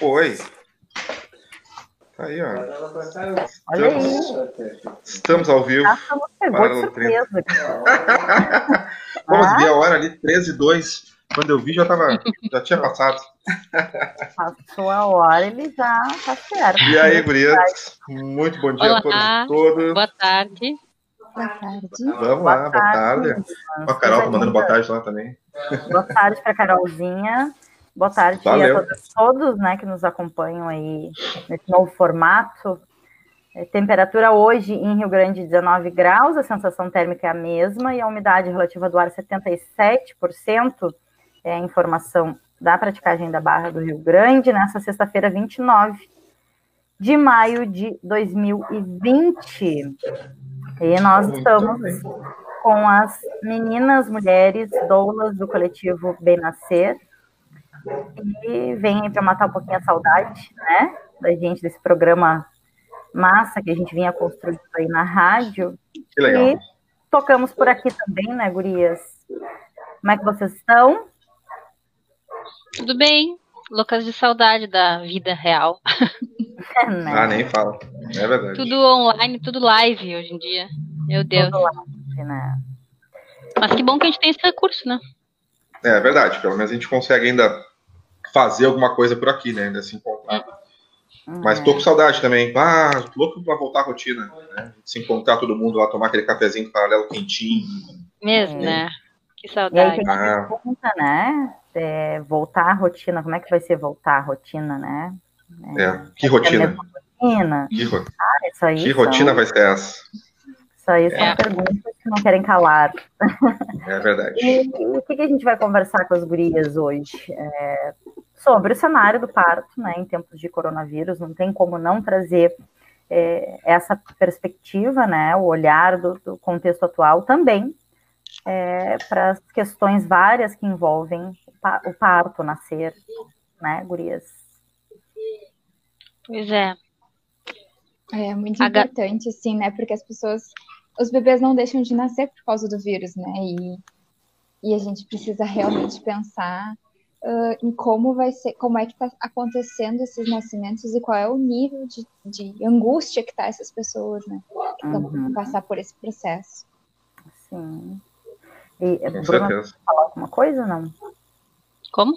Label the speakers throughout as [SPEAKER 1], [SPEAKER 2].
[SPEAKER 1] Oi. Tá aí, ó.
[SPEAKER 2] Olha aí.
[SPEAKER 1] Estamos, estamos ao vivo.
[SPEAKER 2] Ah,
[SPEAKER 1] Paralelo
[SPEAKER 2] surpresa.
[SPEAKER 1] Pô, mas
[SPEAKER 2] Ah.
[SPEAKER 1] vi a hora ali, 13 e 2. Quando eu vi, já, tava, já tinha passado.
[SPEAKER 2] Passou a hora, ele já tá certo.
[SPEAKER 1] E aí, gurias? Muito bom dia
[SPEAKER 3] Olá.
[SPEAKER 1] a todos e.
[SPEAKER 3] Boa tarde.
[SPEAKER 4] Boa tarde.
[SPEAKER 1] Vamos lá, boa tarde. Ó, A Carol tá mandando boa tarde lá também.
[SPEAKER 2] Boa tarde para Carolzinha. Boa tarde
[SPEAKER 1] Valeu.
[SPEAKER 2] a todos, todos né, que nos acompanham aí nesse novo formato. É, temperatura hoje em Rio Grande 19 graus, a sensação térmica é a mesma e a umidade relativa do ar 77%. É a informação da praticagem da Barra do Rio Grande nessa sexta-feira 29 de maio de 2020. E nós estamos com as meninas, mulheres, doulas do coletivo Bem Nascer. E vem para matar um pouquinho a saudade, né? Da gente, desse programa massa que a gente vinha construindo aí na rádio.
[SPEAKER 1] Que legal.
[SPEAKER 2] E tocamos por aqui também, né, gurias? Como é que vocês estão?
[SPEAKER 3] Tudo bem? Loucas de saudade da vida real.
[SPEAKER 2] né?
[SPEAKER 1] Ah, nem fala. É verdade.
[SPEAKER 3] Tudo online, tudo live hoje em dia. Meu Deus.
[SPEAKER 2] Tudo lá, né?
[SPEAKER 3] Mas que bom que a gente tem esse recurso, né?
[SPEAKER 1] É verdade. Pelo menos a gente consegue ainda fazer alguma coisa por aqui, né? Ainda se encontrar. Mas tô com saudade também. Ah, tô louco pra voltar à rotina. Né? Se encontrar todo mundo lá, tomar aquele cafezinho paralelo quentinho.
[SPEAKER 3] Mesmo,
[SPEAKER 2] É.
[SPEAKER 3] né? Que
[SPEAKER 2] E aí
[SPEAKER 3] saudade.
[SPEAKER 2] tem que
[SPEAKER 1] Ah.
[SPEAKER 2] pergunta, né? É, voltar à rotina, como é que vai ser voltar à rotina, né?
[SPEAKER 1] É. Que rotina.
[SPEAKER 2] Rotina,
[SPEAKER 1] Que, ro-
[SPEAKER 2] isso aí
[SPEAKER 1] que
[SPEAKER 2] são-
[SPEAKER 1] rotina vai ser essa?
[SPEAKER 2] Isso aí são
[SPEAKER 3] É.
[SPEAKER 2] perguntas que não querem calar.
[SPEAKER 1] É verdade.
[SPEAKER 2] E, e o que, que a gente vai conversar com as gurias hoje? É, sobre o cenário do parto, né, em tempos de coronavírus, não tem como não trazer é, essa perspectiva, né, o olhar do, do contexto atual também para as questões várias que envolvem o, pa- o parto, o nascer, né, gurias?
[SPEAKER 3] Pois é.
[SPEAKER 4] É muito importante, assim, né? Porque as pessoas, os bebês não deixam de nascer por causa do vírus, né? E, e a gente precisa realmente pensar ah, em como vai ser, como é que está acontecendo esses nascimentos e qual é o nível de, de angústia que tá essas pessoas, né? Que estão
[SPEAKER 2] Uhum.
[SPEAKER 4] passar por esse processo.
[SPEAKER 2] Sim. E,
[SPEAKER 1] Com
[SPEAKER 2] Bruna,
[SPEAKER 1] certeza.
[SPEAKER 2] falar alguma coisa, não?
[SPEAKER 3] Como?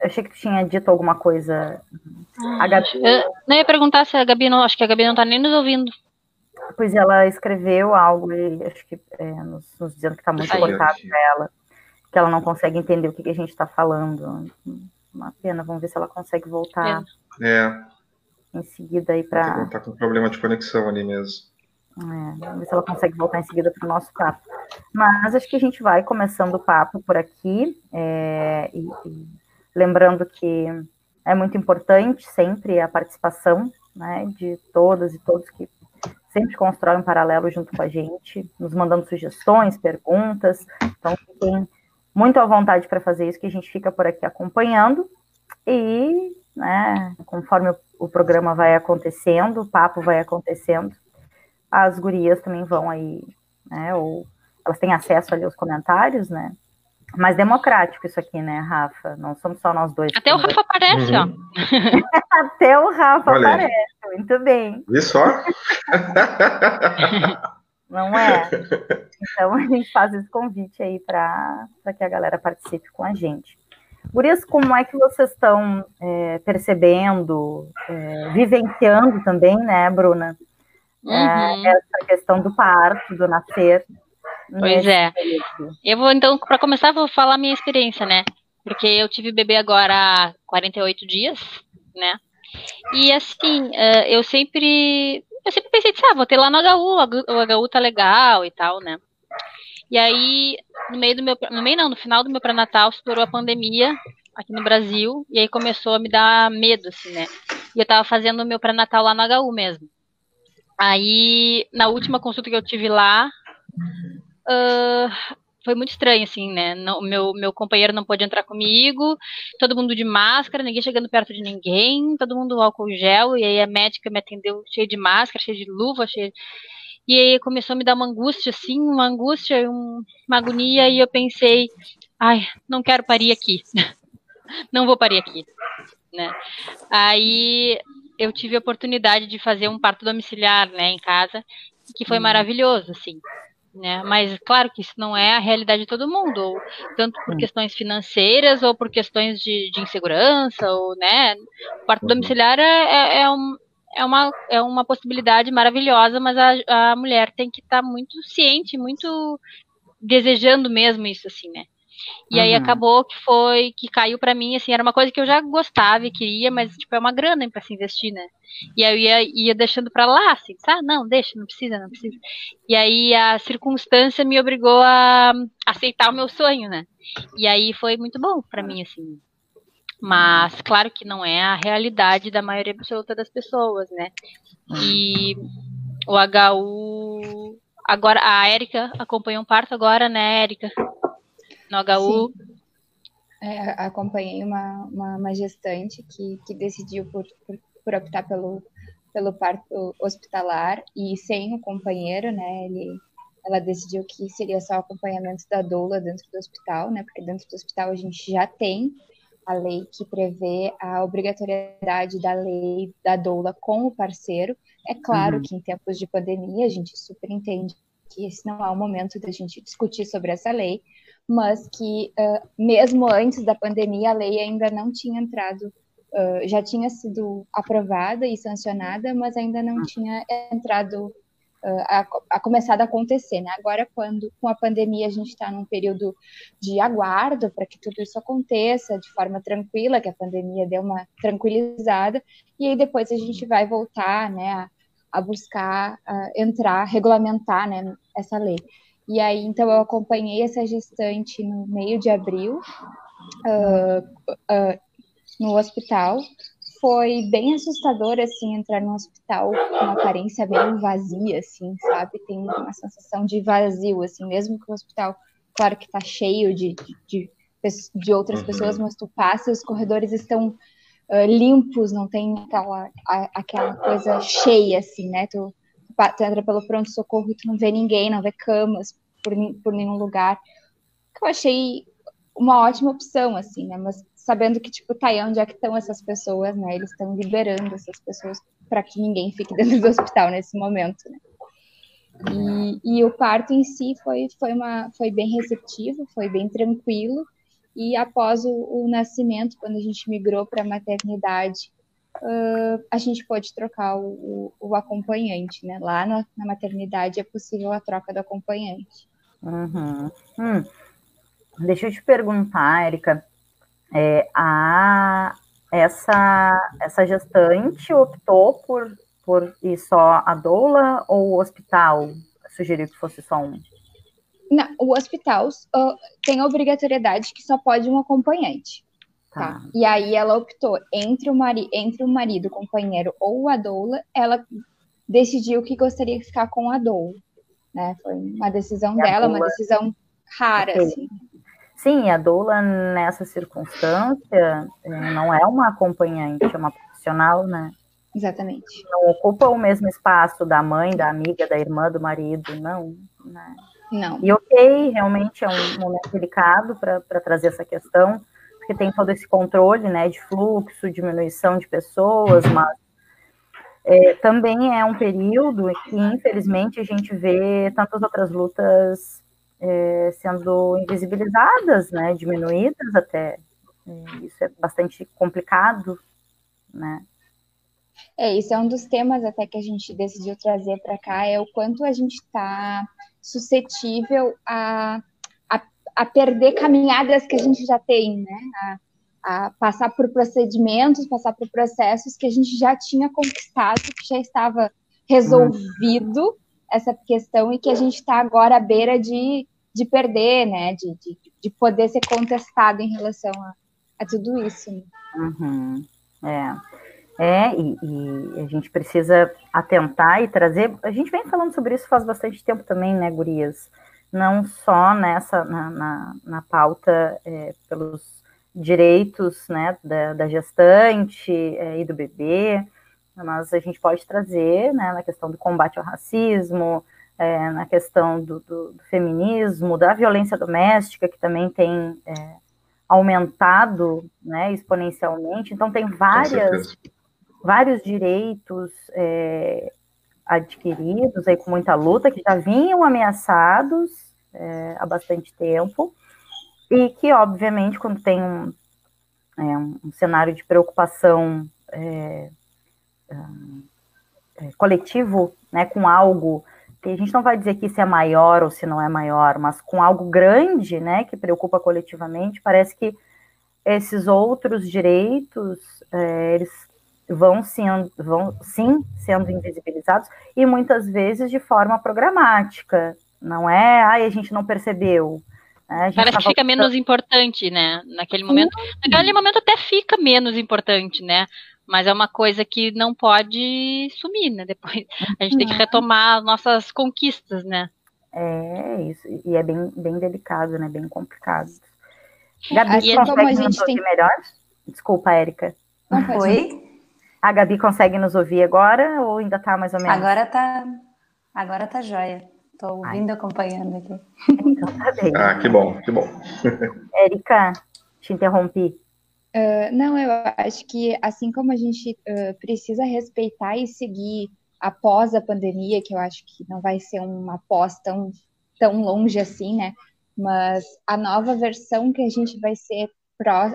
[SPEAKER 2] Eu achei que tu tinha dito alguma coisa. A Gabi,
[SPEAKER 3] Eu não ia perguntar se a Gabi não. Acho que a Gabi não tá nem nos ouvindo.
[SPEAKER 2] Pois ela escreveu algo e acho que é, nos, nos dizendo que está muito
[SPEAKER 3] Aí.
[SPEAKER 2] cortado para ela, que ela não consegue entender o que, que a gente está falando. Uma pena, vamos ver se ela consegue voltar
[SPEAKER 1] É,
[SPEAKER 2] em seguida aí para.
[SPEAKER 1] com- tá com problema de conexão ali mesmo.
[SPEAKER 2] vamos ver se ela consegue voltar em seguida para o nosso papo. Mas acho que a gente vai começando o papo por aqui, é, e, e lembrando que é muito importante sempre a participação né, de todas e todos que sempre constroem um paralelo junto com a gente, nos mandando sugestões, perguntas. Então, fiquem muito à vontade para fazer isso, que a gente fica por aqui acompanhando. E, né, conforme o, o programa vai acontecendo, o papo vai acontecendo, as gurias também vão aí, né, ou elas têm acesso ali aos comentários, né? Mais democrático isso aqui, né, Rafa? Não somos só nós dois.
[SPEAKER 3] Até o Rafa aparece, ó.
[SPEAKER 2] Até o Rafa
[SPEAKER 1] Olha
[SPEAKER 2] aparece, muito bem.
[SPEAKER 1] Viu só?
[SPEAKER 2] não é? Então a gente faz esse convite aí para que a galera participe com a gente. Gurias, como é que vocês estão é, percebendo, é, vivenciando também, né, Bruna?
[SPEAKER 3] Uhum.
[SPEAKER 2] É, essa questão do parto, do nascer.
[SPEAKER 3] Pois
[SPEAKER 2] nesse
[SPEAKER 3] é.
[SPEAKER 2] período.
[SPEAKER 3] Eu vou, então, para começar, vou falar a minha experiência, né? Porque eu tive bebê agora há 48 dias, né? E assim, eh, eu sempre. Eu sempre pensei, disse, ah, vou ter lá no HU, o HU tá legal e tal, né? E aí, no meio do meu. No meio não, no final do meu pré-natal, estourou a pandemia aqui no Brasil, e aí começou a me dar medo, assim, né? E eu tava fazendo o meu pré-natal lá no HU mesmo. Aí, na última consulta que eu tive lá, ah, foi muito estranho, assim, né? Não, meu, meu companheiro não pôde entrar comigo, todo mundo de máscara, ninguém chegando perto de ninguém, todo mundo álcool gel, e aí a médica me atendeu cheio de máscara, cheio de luva, cheio. E aí começou a me dar uma angústia, assim, uma angústia, um- uma agonia, e eu pensei, ai, não quero parir aqui. não vou parir aqui, né? Aí eu tive a oportunidade de fazer um parto domiciliar, né, em casa, que foi hum. maravilhoso, assim. Né? Mas claro que isso não é a realidade de todo mundo, ou, tanto por questões financeiras ou por questões de, de insegurança, ou né, o parto uhum. domiciliar é, é, é, um, é, uma, é uma possibilidade maravilhosa, mas a, a mulher tem que estar tá muito ciente, muito desejando mesmo isso, assim, né? E uhum. aí acabou que foi, que caiu para mim, assim, era uma coisa que eu já gostava e queria, mas, tipo, é uma grana para se investir, né? E aí eu ia, ia deixando para lá, assim, ah, não, deixa, não precisa, não precisa. E aí a circunstância me obrigou a aceitar o meu sonho, né? E aí foi muito bom para mim, assim. Mas, claro que não é a realidade da maioria absoluta das pessoas, né? E o HU. Agora, a Érica acompanhou um parto agora, né, Érica? No HU.
[SPEAKER 4] É, acompanhei uma, uma, uma, gestante que, que decidiu por, por, por, optar pelo, pelo parto hospitalar e sem o companheiro, né? Ele, ela decidiu que seria só acompanhamento da doula dentro do hospital, né? Porque dentro do hospital a gente já tem a lei que prevê a obrigatoriedade da lei da doula com o parceiro. É claro uhum. que em tempos de pandemia a gente super entende que esse não é o momento da gente discutir sobre essa lei, mas que uh, mesmo antes da pandemia a lei ainda não tinha entrado, uh, já tinha sido aprovada e sancionada, mas ainda não tinha entrado uh, a, a começado a acontecer, né? Agora, quando com a pandemia a gente está num período de aguardo para que tudo isso aconteça de forma tranquila, que a pandemia deu uma tranquilizada, e aí depois a gente vai voltar, né, a, a buscar entrar, regulamentar, né, essa lei. E aí, então, eu acompanhei essa gestante no meio de abril, uh, uh, no hospital. Foi bem assustador, assim, entrar no hospital com uma aparência meio vazia, assim, sabe? Tem uma sensação de vazio, assim, mesmo que o hospital, claro que tá cheio de, de, de outras uhum. pessoas, mas tu passa e os corredores estão uh, limpos, não tem aquela, a, aquela coisa cheia, assim, né? Tu, tu entra pelo pronto-socorro e tu não vê ninguém, não vê camas por, por nenhum lugar. Que eu achei uma ótima opção, assim, né? Mas sabendo que, tipo, tá aí onde é que estão essas pessoas, né? Eles estão liberando essas pessoas para que ninguém fique dentro do hospital nesse momento, né? E, e, o parto em si foi, foi, uma, foi bem receptivo, foi bem tranquilo. E após o, o nascimento, quando a gente migrou para a maternidade, uh, a gente pode trocar o, o, acompanhante, né? Lá na, na, maternidade é possível a troca do acompanhante.
[SPEAKER 2] Uhum. Hum. Deixa eu te perguntar, Érica, é, a, essa, essa gestante optou por, por ir só a doula ou o hospital sugeriu que fosse só um?
[SPEAKER 4] Não, o hospital uh, tem a obrigatoriedade que só pode um acompanhante. Tá. tá. E aí ela optou entre o, mari entre o marido, o companheiro ou a doula, ela decidiu que gostaria de ficar com a doula. Né? Foi uma decisão dela, doula... uma decisão rara, okay. assim.
[SPEAKER 2] Sim, a doula nessa circunstância eh, não é uma acompanhante, é uma profissional, né?
[SPEAKER 4] Exatamente.
[SPEAKER 2] Não ocupa o mesmo espaço da mãe, da amiga, da irmã, do marido, não.
[SPEAKER 4] Né? Não.
[SPEAKER 2] E ok, realmente é um momento delicado para trazer essa questão, porque tem todo esse controle, né, de fluxo, diminuição de pessoas, mas é, também é um período que, infelizmente, a gente vê tantas outras lutas é, sendo invisibilizadas, né, diminuídas até. É, isso é bastante complicado, né?
[SPEAKER 4] É, isso é um dos temas até que a gente decidiu trazer para cá, é o quanto a gente está suscetível a, a, perder caminhadas que a gente já tem, né? A, a passar por procedimentos, passar por processos que a gente já tinha conquistado, que já estava resolvido essa questão e que a gente está agora à beira de, de perder, né? De, de, de poder ser contestado em relação a, a tudo isso. Né?
[SPEAKER 2] Uhum. É. É, e, e, a gente precisa atentar e trazer. A gente vem falando sobre isso faz bastante tempo também, né, Gurias? Não só nessa, na, na, na pauta é, pelos direitos né, da, da gestante é, e do bebê, mas a gente pode trazer né, na questão do combate ao racismo, é, na questão do, do, do, feminismo, da violência doméstica, que também tem é, aumentado né, exponencialmente, então tem várias, vários direitos é, adquiridos aí com muita luta, que já vinham ameaçados é, há bastante tempo, e que, obviamente, quando tem um, é, um cenário de preocupação é, é, coletivo, né, com algo que a gente não vai dizer que isso é maior ou se não é maior, mas com algo grande, né, que preocupa coletivamente, parece que esses outros direitos, é, eles vão, sendo, vão sim sendo invisibilizados e muitas vezes de forma programática, não é, ai, a gente não percebeu,
[SPEAKER 3] né, Parece que fica menos importante, né? Naquele momento. Naquele momento até fica menos importante, né? Mas é uma coisa que não pode sumir, né? Depois a gente tem que uhum. retomar nossas conquistas, né?
[SPEAKER 2] É isso, e é bem, bem delicado, né? Bem complicado.
[SPEAKER 4] Gabi, e consegue a gente tem...
[SPEAKER 2] melhor? Desculpa, Érica.
[SPEAKER 5] Oi?
[SPEAKER 2] A Gabi consegue nos ouvir agora ou ainda tá mais ou menos?
[SPEAKER 5] Agora tá, agora tá jóia. Tô ouvindo e acompanhando aqui.
[SPEAKER 1] Então tá bem. Ah, que bom, que bom.
[SPEAKER 2] Érica, te interrompi.
[SPEAKER 4] Uh, não, eu acho que assim como a gente uh, precisa respeitar e seguir após a pandemia, que eu acho que não vai ser uma pós tão, tão longe assim, né? Mas a nova versão que a gente vai ser pró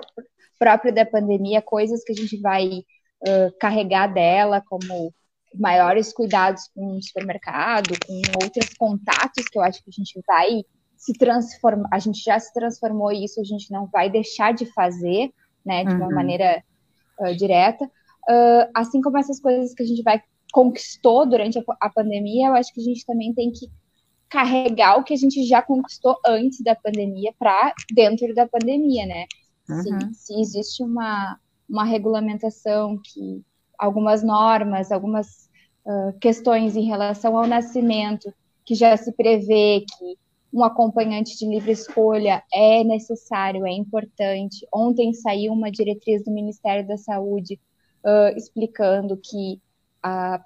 [SPEAKER 4] própria da pandemia, coisas que a gente vai uh, carregar dela, como maiores cuidados com o supermercado, com outros contatos que eu acho que a gente vai se transformar, a gente já se transformou e isso a gente não vai deixar de fazer, né, de uma uhum. maneira uh, direta. Uh, assim como essas coisas que a gente vai conquistou durante a, a, pandemia, eu acho que a gente também tem que carregar o que a gente já conquistou antes da pandemia para dentro da pandemia, né? Uhum. Se, se, existe uma, uma regulamentação que algumas normas, algumas uh, questões em relação ao nascimento que já se prevê que um acompanhante de livre escolha é necessário, é importante. Ontem saiu uma diretriz do Ministério da Saúde uh, explicando que uh,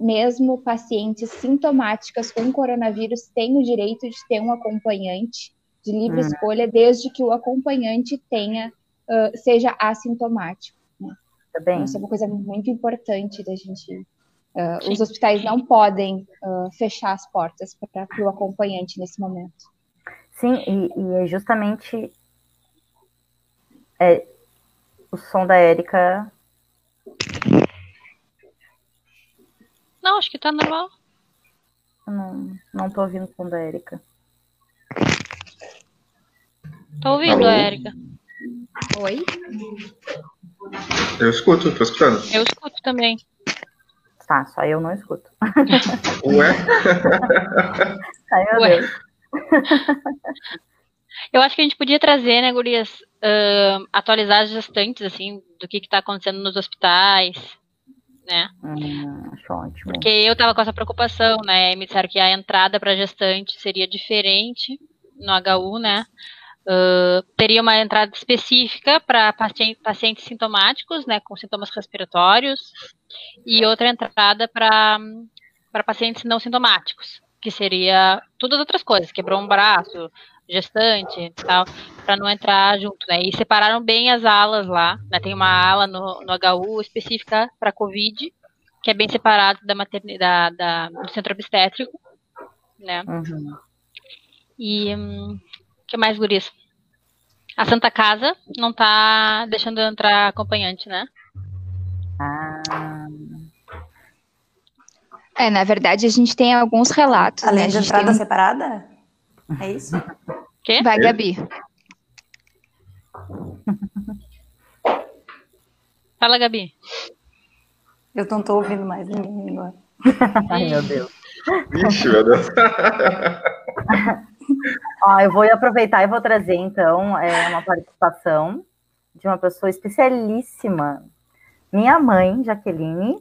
[SPEAKER 4] mesmo pacientes sintomáticas com coronavírus têm o direito de ter um acompanhante de livre uhum. escolha, desde que o acompanhante tenha uh, seja assintomático. Né? Tá bem. Isso é uma coisa muito importante da gente Uh, os hospitais não podem uh, fechar as portas para o acompanhante nesse momento.
[SPEAKER 2] Sim, e, e é justamente é, o som da Érica.
[SPEAKER 3] Não, acho que tá normal.
[SPEAKER 2] Não, não tô ouvindo o som da Érica.
[SPEAKER 3] Tô ouvindo Érica.
[SPEAKER 4] Oi?
[SPEAKER 1] Eu escuto, tô escutando.
[SPEAKER 3] Eu escuto também.
[SPEAKER 2] Tá, só eu não escuto.
[SPEAKER 1] Ué?
[SPEAKER 2] Ai, meu Ué. Deus.
[SPEAKER 3] Eu acho que a gente podia trazer, né, Gurias, uh, atualizar as gestantes, assim, do que está acontecendo nos hospitais, né?
[SPEAKER 2] Hum, ótimo.
[SPEAKER 3] Porque eu estava com essa preocupação, né? Me disseram que a entrada para gestante seria diferente no HU, né? Uh, teria uma entrada específica para pacientes, pacientes sintomáticos, né, com sintomas respiratórios, e outra entrada para pacientes não sintomáticos, que seria todas as outras coisas, quebrou um braço, gestante tal, para não entrar junto, né? E separaram bem as alas lá, né? Tem uma ala no, no HU específica para COVID, que é bem separado da maternidade, da, do centro obstétrico, né? Uhum. E hum, que mais, Guris? A Santa Casa não tá deixando entrar acompanhante, né?
[SPEAKER 2] Ah.
[SPEAKER 4] É, na verdade, a gente tem alguns relatos.
[SPEAKER 5] Além
[SPEAKER 4] né?
[SPEAKER 5] de entrada um... separada? É isso?
[SPEAKER 3] Quê?
[SPEAKER 4] Vai, Gabi.
[SPEAKER 3] Fala, Gabi.
[SPEAKER 5] Eu não tô ouvindo mais ninguém agora.
[SPEAKER 2] Ai, meu Deus.
[SPEAKER 1] Vixe, meu Deus.
[SPEAKER 2] Ó, eu vou aproveitar e vou trazer, então, é, uma participação de uma pessoa especialíssima. Minha mãe, Jaqueline,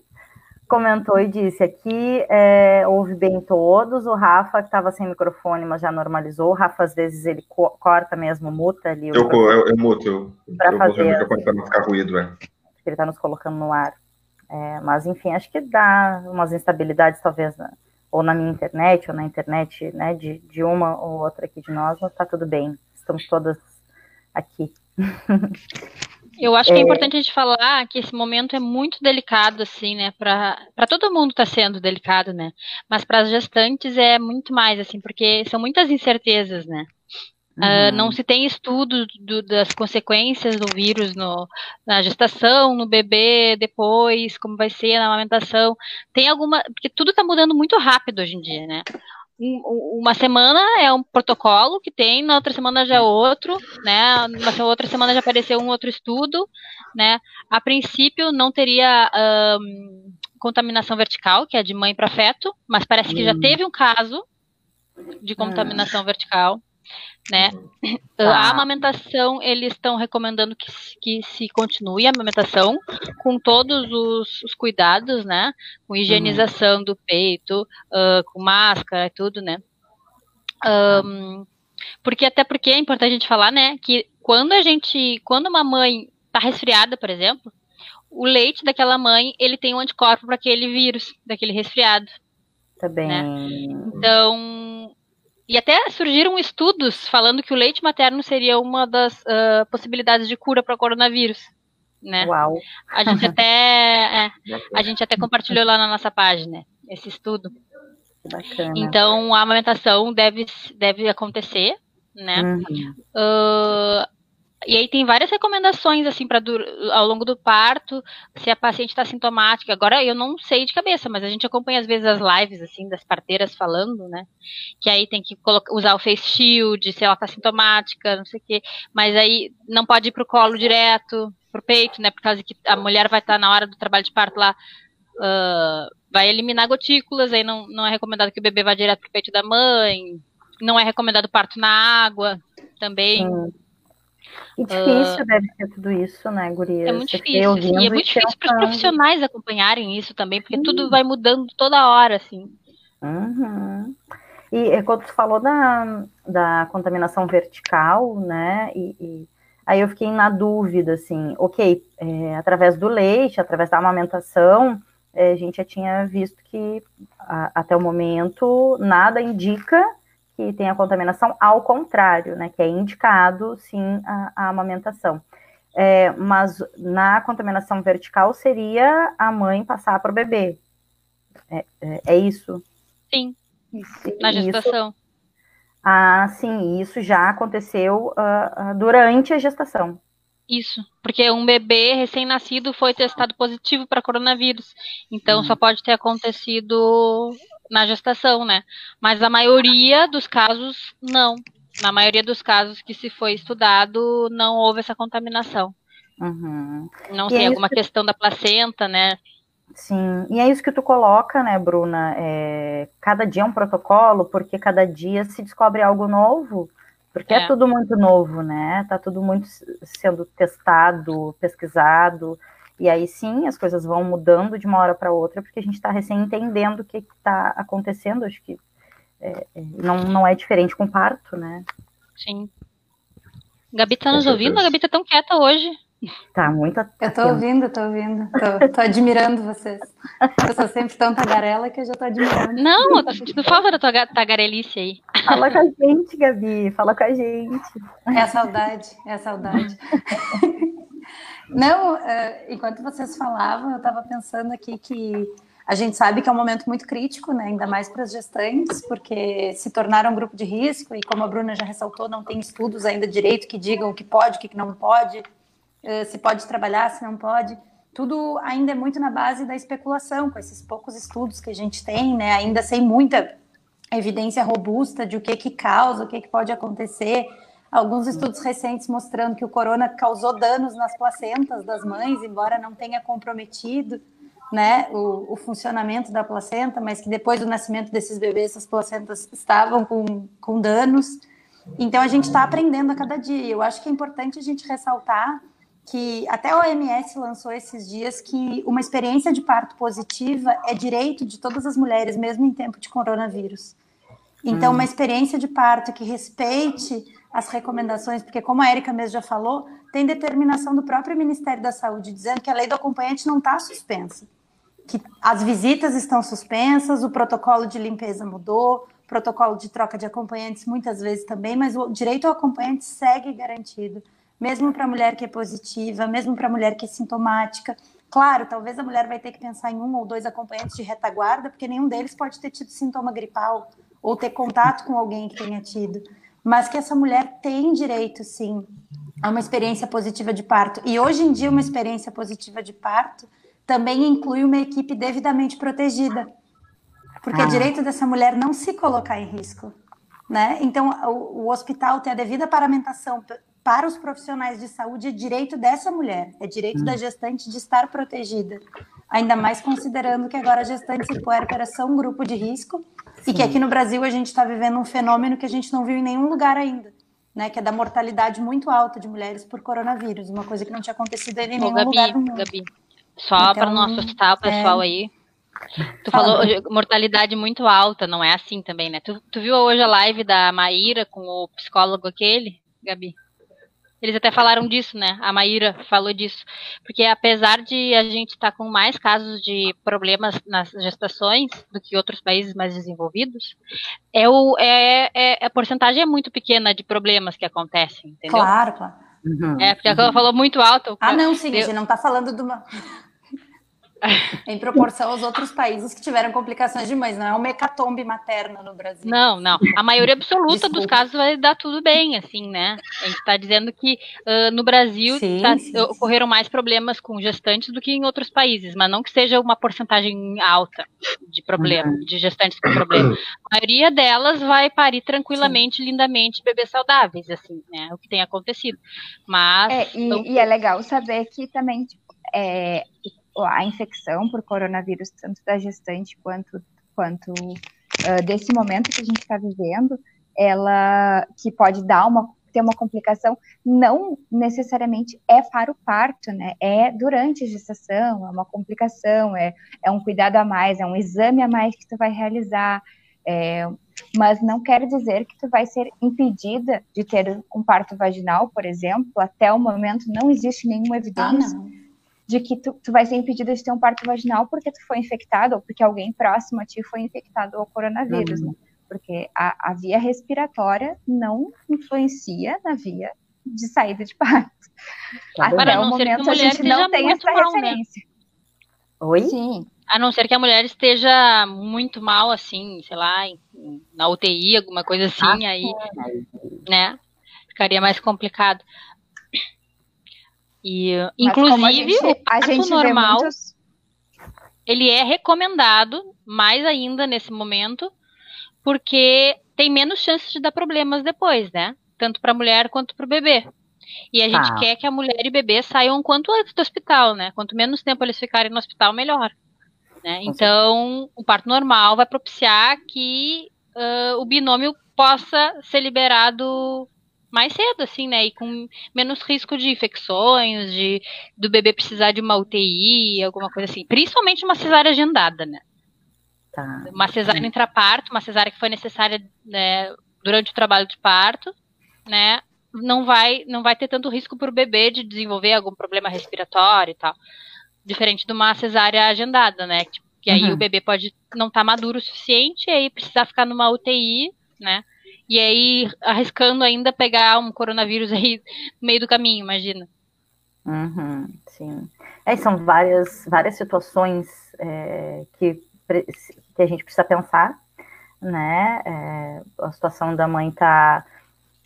[SPEAKER 2] comentou e disse aqui, é, ouve bem todos, o Rafa, que estava sem microfone, mas já normalizou, o Rafa, às vezes, ele co corta mesmo, muta ali.
[SPEAKER 1] Eu, eu, eu, muto, eu, eu fazer... o microfone para não ficar ruído, é.
[SPEAKER 2] Ele está nos colocando no ar. É, mas, enfim, acho que dá umas instabilidades, talvez, né? Ou na minha internet, ou na internet né, de, de uma ou outra aqui de nós, mas está tudo bem. Estamos todas aqui
[SPEAKER 3] Eu acho que é, é importante a gente falar que esse momento é muito delicado, assim, né? Para todo mundo está sendo delicado, né? Mas para as gestantes é muito mais, assim, porque são muitas incertezas, né? Uh, não se tem estudo do, das consequências do vírus no, na gestação, no bebê, depois, como vai ser na amamentação. Tem alguma. Porque tudo está mudando muito rápido hoje em dia, né? uma semana é um protocolo que tem, na outra semana já é outro, né? Na outra semana já apareceu um outro estudo, né? A princípio não teria um, contaminação vertical, que é de mãe para feto, mas parece que já hum. teve um caso de ah. contaminação vertical né? Tá. A amamentação, eles estão recomendando que, que se continue a amamentação com todos os, os cuidados, né? Com higienização uhum. do peito, uh, com máscara e tudo, né? Um, porque até porque é importante a gente falar, né? Que quando a gente, quando uma mãe tá resfriada, por exemplo, o leite daquela mãe, ele tem um anticorpo para aquele vírus, daquele resfriado.
[SPEAKER 2] Tá bem. Né?
[SPEAKER 3] Então, e até surgiram estudos falando que o leite materno seria uma das uh, possibilidades de cura para o coronavírus. Né?
[SPEAKER 2] Uau!
[SPEAKER 3] A gente até é, a gente até compartilhou lá na nossa página esse estudo.
[SPEAKER 2] Bacana.
[SPEAKER 3] Então a amamentação deve, deve acontecer, né? Uhum. Uh, e aí tem várias recomendações, assim, para ao longo do parto, se a paciente está sintomática. Agora eu não sei de cabeça, mas a gente acompanha às vezes as lives, assim, das parteiras falando, né? Que aí tem que usar o face shield, se ela está sintomática, não sei o quê. Mas aí não pode ir pro colo direto, pro peito, né? Por causa que a mulher vai estar tá na hora do trabalho de parto lá, uh, vai eliminar gotículas, aí não, não é recomendado que o bebê vá direto pro peito da mãe. Não é recomendado parto na água também. Hum.
[SPEAKER 2] E difícil uh, deve ser tudo isso, né, Gurias?
[SPEAKER 3] É muito difícil. E é muito difícil para os profissionais acompanharem isso também, porque tudo vai mudando toda hora, assim.
[SPEAKER 2] Uhum. E quando tu falou da, da contaminação vertical, né, e, e aí eu fiquei na dúvida, assim, ok, é, através do leite, através da amamentação, é, a gente já tinha visto que a, até o momento nada indica que tem a contaminação, ao contrário, né, que é indicado, sim, a, a amamentação. É, mas na contaminação vertical seria a mãe passar para o bebê. É, é, é, isso?
[SPEAKER 3] Sim, isso, na gestação. Isso,
[SPEAKER 2] ah, sim, isso já aconteceu uh, uh, durante a gestação.
[SPEAKER 3] Isso, porque um bebê recém-nascido foi testado positivo para coronavírus. Então, hum. só pode ter acontecido na gestação, né? Mas a maioria dos casos, não. Na maioria dos casos que se foi estudado, não houve essa contaminação.
[SPEAKER 2] Uhum.
[SPEAKER 3] Não e sei, é alguma que... questão da placenta, né?
[SPEAKER 2] Sim, e é isso que tu coloca, né, Bruna? É, cada dia é um protocolo, porque cada dia se descobre algo novo, porque é, é tudo muito novo, né? Tá tudo muito sendo testado, pesquisado. E aí sim, as coisas vão mudando de uma hora para outra, porque a gente está recém entendendo o que está acontecendo. Acho que é, é, não, não é diferente com parto, né?
[SPEAKER 3] Sim. Gabi tá nos ouvindo? A Gabi tá tão quieta hoje.
[SPEAKER 2] Tá muito
[SPEAKER 5] Eu tô ouvindo, tô ouvindo. Tô, tô, admirando vocês. Eu sou sempre tão tagarela que eu já tô admirando.
[SPEAKER 3] Não, eu tô sentindo falta da tua tagarelice aí.
[SPEAKER 2] Fala com a gente, Gabi. Fala com a gente.
[SPEAKER 5] É a saudade, é a saudade. Não, uh, enquanto vocês falavam, eu estava pensando aqui que a gente sabe que é um momento muito crítico, né? ainda mais para as gestantes, porque se tornaram um grupo de risco e, como a Bruna já ressaltou, não tem estudos ainda direito que digam o que pode, o que não pode, uh, se pode trabalhar, se não pode. Tudo ainda é muito na base da especulação, com esses poucos estudos que a gente tem, né? ainda sem muita evidência robusta de o que, que causa, o que, que pode acontecer alguns estudos recentes mostrando que o corona causou danos nas placentas das mães, embora não tenha comprometido né, o, o, funcionamento da placenta, mas que depois do nascimento desses bebês, as placentas estavam com, com danos. Então, a gente está aprendendo a cada dia. Eu acho que é importante a gente ressaltar que até a OMS lançou esses dias que uma experiência de parto positiva é direito de todas as mulheres, mesmo em tempo de coronavírus. Então, uma experiência de parto que respeite as recomendações, porque como a Erika mesmo já falou, tem determinação do próprio Ministério da Saúde dizendo que a lei do acompanhante não está suspensa, que as visitas estão suspensas, o protocolo de limpeza mudou, protocolo de troca de acompanhantes muitas vezes também, mas o direito ao acompanhante segue garantido, mesmo para a mulher que é positiva, mesmo para a mulher que é sintomática. Claro, talvez a mulher vai ter que pensar em um ou dois acompanhantes de retaguarda, porque nenhum deles pode ter tido sintoma gripal ou ter contato com alguém que tenha tido. Mas que essa mulher tem direito, sim, a uma experiência positiva de parto. E hoje em dia, uma experiência positiva de parto também inclui uma equipe devidamente protegida. Porque ah. é direito dessa mulher não se colocar em risco. Né? Então, o, o hospital tem a devida paramentação para os profissionais de saúde, é direito dessa mulher, é direito hum. da gestante de estar protegida. Ainda mais considerando que agora gestantes e puérperas são um grupo de risco Sim. e que aqui no Brasil a gente está vivendo um fenômeno que a gente não viu em nenhum lugar ainda. Né, que é da mortalidade muito alta de mulheres por coronavírus, uma coisa que não tinha acontecido em nenhum Ô, Gabi, lugar do mundo. Gabi,
[SPEAKER 3] só então, para não assustar o pessoal é... aí, Tu falou mortalidade muito alta, não é assim também, né? Tu, tu, viu hoje a live da Maíra com o psicólogo aquele, Gabi? Eles até falaram disso, né? A Maíra falou disso. Porque apesar de a gente estar tá com mais casos de problemas nas gestações do que outros países mais desenvolvidos, é o, é, é, a porcentagem é muito pequena de problemas que acontecem, entendeu?
[SPEAKER 5] Claro, claro.
[SPEAKER 3] Uhum, é, porque uhum. ela falou muito alto.
[SPEAKER 5] Ah, não, sim, a gente não está falando de uma. em proporção aos outros países que tiveram complicações de mães, não é uma hecatombe materna no Brasil.
[SPEAKER 3] Não, não. A maioria absoluta dos casos vai dar tudo bem, assim, né? A gente está dizendo que uh, no Brasil sim, tá, sim, ocorreram mais problemas com gestantes do que em outros países, mas não que seja uma porcentagem alta de problema, uhum. de gestantes com problema. A maioria delas vai parir tranquilamente, sim. lindamente, bebês saudáveis, assim, né? O que tem acontecido. Mas.
[SPEAKER 4] É, e, então... e é legal saber que também tipo, é, a infecção por coronavírus, tanto da gestante quanto, quanto uh, desse momento que a gente está vivendo, ela que pode dar uma ter uma complicação, não necessariamente é para o parto, né? É durante a gestação, é uma complicação, é, é um cuidado a mais, é um exame a mais que tu vai realizar, é, mas não quer dizer que tu vai ser impedida de ter um parto vaginal, por exemplo, até o momento não existe nenhuma evidência. Ah, de que tu, tu vai ser impedida de ter um parto vaginal porque tu foi infectado ou porque alguém próximo a ti foi infectado ao coronavírus, uhum. né? Porque a, a, via respiratória não influencia na via de saída de parto.
[SPEAKER 3] Tá Até o momento a, a gente não tem essa mal, né? referência. Né?
[SPEAKER 2] Oi?
[SPEAKER 3] Sim. A não ser que a mulher esteja muito mal, assim, sei lá, na UTI, alguma coisa assim, ah, aí, né? Ficaria mais complicado. E, Mas inclusive, a gente, a gente normal, muitos... ele é recomendado, mais ainda nesse momento, porque tem menos chances de dar problemas depois, né? Tanto para a mulher quanto para o bebê. E a gente ah. quer que a mulher e o bebê saiam quanto antes do hospital, né? Quanto menos tempo eles ficarem no hospital, melhor. Né? Então, o parto normal vai propiciar que uh, o binômio possa ser liberado mais cedo, assim, né? E com menos risco de infecções, de do bebê precisar de uma UTI, alguma coisa assim. Principalmente uma cesárea agendada, né? Tá. Uma cesárea intraparto, uma cesárea que foi necessária né, durante o trabalho de parto, né? Não vai, não vai ter tanto risco para o bebê de desenvolver algum problema respiratório e tal. Diferente de uma cesárea agendada, né? Que aí uhum. o bebê pode não estar tá maduro o suficiente e aí precisar ficar numa UTI, né? E aí, arriscando ainda pegar um coronavírus aí no meio do caminho, imagina.
[SPEAKER 2] Uhum, sim. É, são várias, várias situações é, que, que a gente precisa pensar, né? É, a situação da mãe tá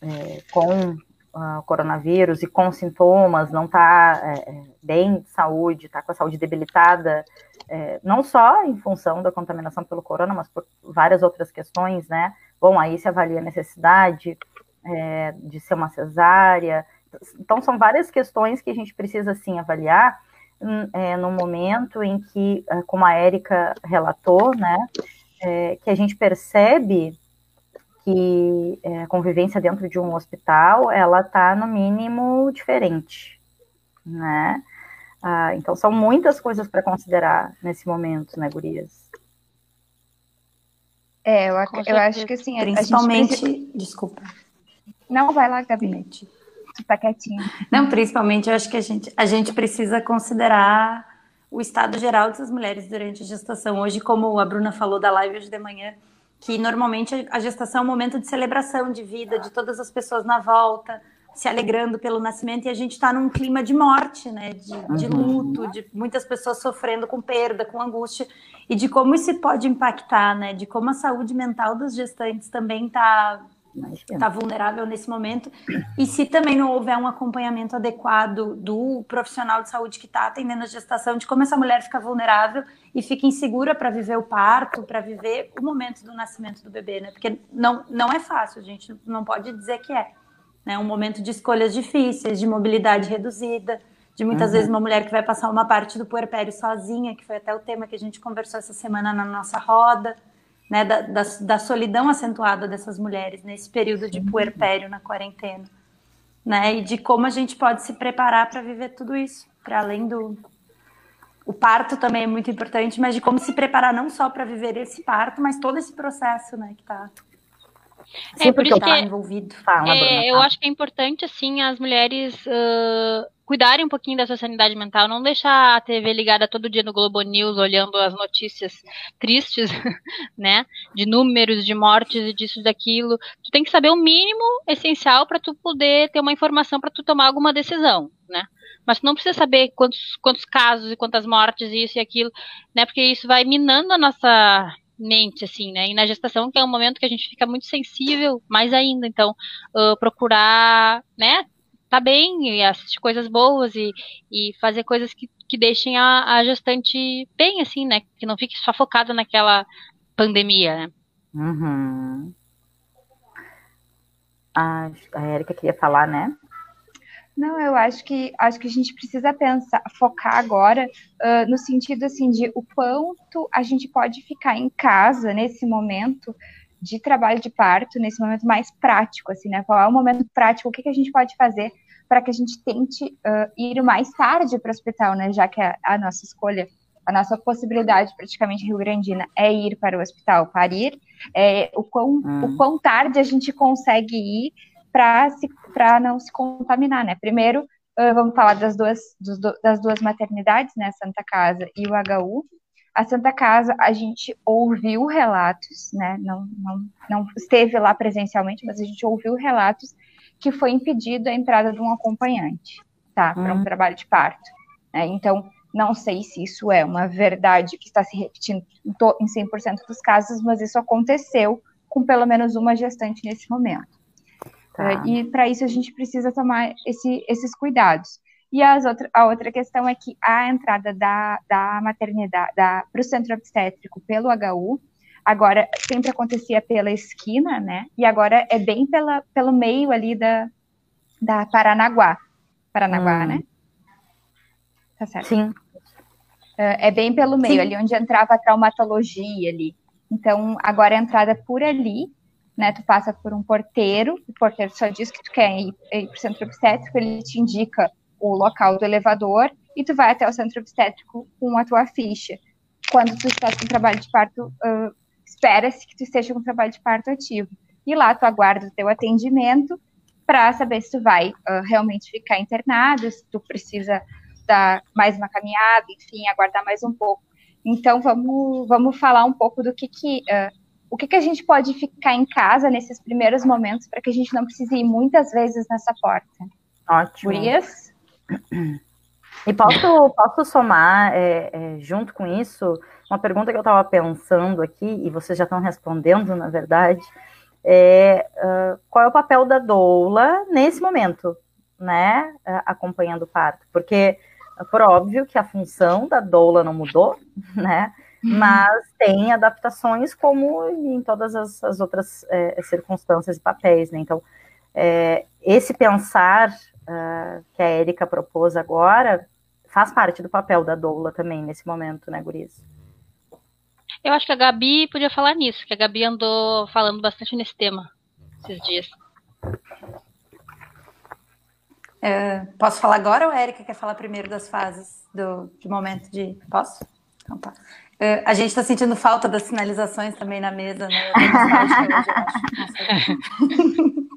[SPEAKER 2] é, com o coronavírus e com sintomas, não tá é, é, bem de saúde, tá com a saúde debilitada, é, não só em função da contaminação pelo corona, mas por várias outras questões, né? Bom, aí se avalia a necessidade é, de ser uma cesárea. Então, são várias questões que a gente precisa, sim, avaliar hum, é, no momento em que, é, como a Érica relatou, né, é, que a gente percebe que é, a convivência dentro de um hospital, ela está, no mínimo, diferente, né? Ah, então, são muitas coisas para considerar nesse momento, né, gurias?
[SPEAKER 4] É, eu, eu acho que assim,
[SPEAKER 5] principalmente. Precisa... Desculpa.
[SPEAKER 4] Não, vai lá, gabinete. Tu tá quietinho.
[SPEAKER 5] Não, principalmente eu acho que a gente, a gente precisa considerar o estado geral dessas mulheres durante a gestação. Hoje, como a Bruna falou da live hoje de manhã, que normalmente a gestação é um momento de celebração de vida, de todas as pessoas na volta, se alegrando pelo nascimento e a gente está num clima de morte, né? De, de, uhum. luto, de muitas pessoas sofrendo com perda, com angústia e de como isso pode impactar, né? De como a saúde mental das gestantes também está está vulnerável nesse momento. E se também não houver um acompanhamento adequado do profissional de saúde que está atendendo a gestação, de como essa mulher fica vulnerável e fica insegura para viver o parto, para viver o momento do nascimento do bebê, né? Porque não, não é fácil, a gente não pode dizer que é. Né? Um momento de escolhas difíceis, de mobilidade reduzida, de muitas uhum. vezes uma mulher que vai passar uma parte do puerpério sozinha, que foi até o tema que a gente conversou essa semana na nossa roda né, da, da, da, solidão acentuada dessas mulheres nesse período de puerpério na quarentena, né, e de como a gente pode se preparar para viver tudo isso, para além do o parto também é muito importante, mas de como se preparar não só para viver esse parto, mas todo esse processo, né, que está
[SPEAKER 3] é, por isso que, envolvido. Fala, é, eu acho que é importante assim as mulheres uh, cuidarem um pouquinho da sua sanidade mental, não deixar a TV ligada todo dia no Globo News olhando as notícias tristes, né, de números de mortes e disso e daquilo. Tu tem que saber o mínimo essencial para tu poder ter uma informação para tu tomar alguma decisão, né? Mas tu não precisa saber quantos, quantos casos e quantas mortes e isso e aquilo, né? Porque isso vai minando a nossa mente, assim, né? E na gestação, que é um momento que a gente fica muito sensível, mais ainda. Então, uh, procurar, né? tá bem e assistir coisas boas e, e fazer coisas que, que deixem a, a gestante bem, assim, né? Que não fique só focada naquela pandemia, né?
[SPEAKER 2] Uhum. A, a Erika queria falar, né?
[SPEAKER 4] Não, eu acho que acho que a gente precisa pensar, focar agora uh, no sentido assim de o quanto a gente pode ficar em casa nesse momento de trabalho de parto nesse momento mais prático, assim, né? Qual é o momento prático? O que, que a gente pode fazer para que a gente tente uh, ir mais tarde para o hospital, né? Já que a, a, nossa escolha, a nossa possibilidade praticamente Rio Grandina é ir para o hospital, parir, é, o, quão, hum. o quão tarde a gente consegue ir para não se contaminar, né? Primeiro, uh, vamos falar das duas, dos, das duas maternidades, né? A Santa Casa e o HU. A Santa Casa, a gente ouviu relatos, né? Não, não, não esteve lá presencialmente, mas a gente ouviu relatos que foi impedida a entrada de um acompanhante, tá? Para um hum. trabalho de parto. Né? Então, não sei se isso é uma verdade que está se repetindo em, em 100% dos casos, mas isso aconteceu com pelo menos uma gestante nesse momento. Tá. E para isso a gente precisa tomar esse, esses cuidados. E as outra, a outra questão é que a entrada da, da maternidade para o centro obstétrico pelo HU, agora sempre acontecia pela esquina, né? E agora é bem pela, pelo meio ali da, da Paranaguá. Paranaguá, hum. né?
[SPEAKER 2] Tá certo. Sim.
[SPEAKER 4] É, é bem pelo meio, Sim. ali onde entrava a traumatologia ali. Então, agora a entrada por ali, né? Tu passa por um porteiro, o porteiro só diz que tu quer ir, ir para o centro obstétrico, ele te indica o local do elevador e tu vai até o centro obstétrico com a tua ficha. Quando tu estás com trabalho de parto, uh, espera-se que tu esteja com trabalho de parto ativo. E lá tu aguarda o teu atendimento para saber se tu vai uh, realmente ficar internado, se tu precisa dar mais uma caminhada, enfim, aguardar mais um pouco. Então vamos, vamos falar um pouco do que, que uh, o que, que a gente pode ficar em casa nesses primeiros momentos para que a gente não precise ir muitas vezes nessa porta.
[SPEAKER 2] Ótimo. Gurias? E posso, posso somar, é, é, junto com isso, uma pergunta que eu estava pensando aqui, e vocês já estão respondendo, na verdade, é uh, qual é o papel da doula nesse momento, né, acompanhando o parto? Porque, por óbvio que a função da doula não mudou, né. Mas tem adaptações como em todas as, as outras é, circunstâncias e papéis, né, então, é, esse pensar uh, que a Érica propôs agora faz parte do papel da doula também nesse momento, né, Guriz?
[SPEAKER 3] Eu acho que a Gabi podia falar nisso, que a Gabi andou falando bastante nesse tema esses dias.
[SPEAKER 5] É, posso falar agora ou a Erika quer falar primeiro das fases do, do momento de. Posso? Então tá. É, a gente está sentindo falta das sinalizações também na mesa, né?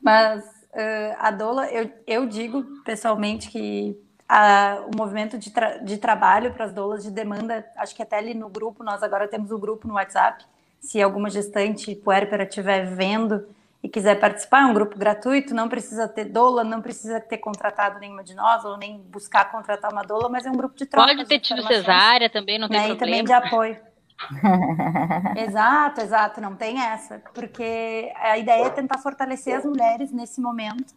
[SPEAKER 5] Mas uh, a Dola, eu, eu digo pessoalmente que a, o movimento de, tra de trabalho para as doulas de demanda, acho que até ali no grupo, nós agora temos o um grupo no WhatsApp, se alguma gestante puérpera estiver vendo e quiser participar, é um grupo gratuito, não precisa ter doula, não precisa ter contratado nenhuma de nós, ou nem buscar contratar uma doula, mas é um grupo de troca.
[SPEAKER 3] Pode ter tido cesárea também, não tem né? problema.
[SPEAKER 5] E também de apoio. exato, exato, não tem essa, porque a ideia é tentar fortalecer as mulheres nesse momento,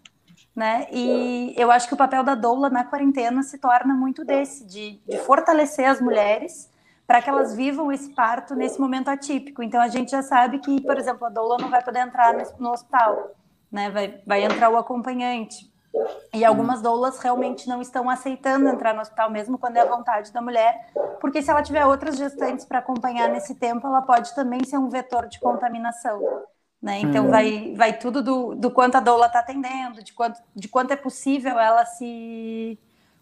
[SPEAKER 5] né? E eu acho que o papel da doula na quarentena se torna muito desse, de, de fortalecer as mulheres para que elas vivam esse parto nesse momento atípico. Então a gente já sabe que, por exemplo, a doula não vai poder entrar no hospital, né? Vai, vai entrar o acompanhante. E algumas doulas realmente não estão aceitando entrar no hospital, mesmo quando é a vontade da mulher, porque se ela tiver outras gestantes para acompanhar nesse tempo, ela pode também ser um vetor de contaminação. Né? Então, uhum. vai, vai tudo do, do quanto a doula está atendendo, de quanto, de quanto é possível ela se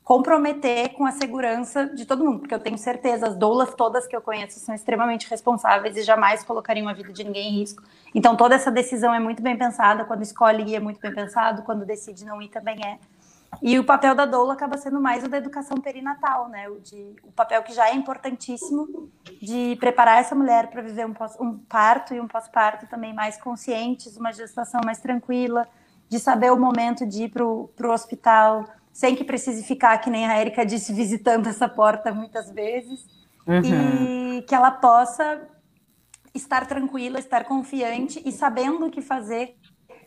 [SPEAKER 5] comprometer com a segurança de todo mundo, porque eu tenho certeza, as doulas todas que eu conheço são extremamente responsáveis e jamais colocariam a vida de ninguém em risco. Então toda essa decisão é muito bem pensada, quando escolhe ir é muito bem pensado, quando decide não ir também é. E o papel da doula acaba sendo mais o da educação perinatal, né? O, de, o papel que já é importantíssimo de preparar essa mulher para viver um, pós, um parto e um pós-parto também mais conscientes, uma gestação mais tranquila, de saber o momento de ir para o hospital, sem que precise ficar, que nem a Erika disse, visitando essa porta muitas vezes, uhum. e que ela possa estar tranquila, estar confiante e sabendo o que fazer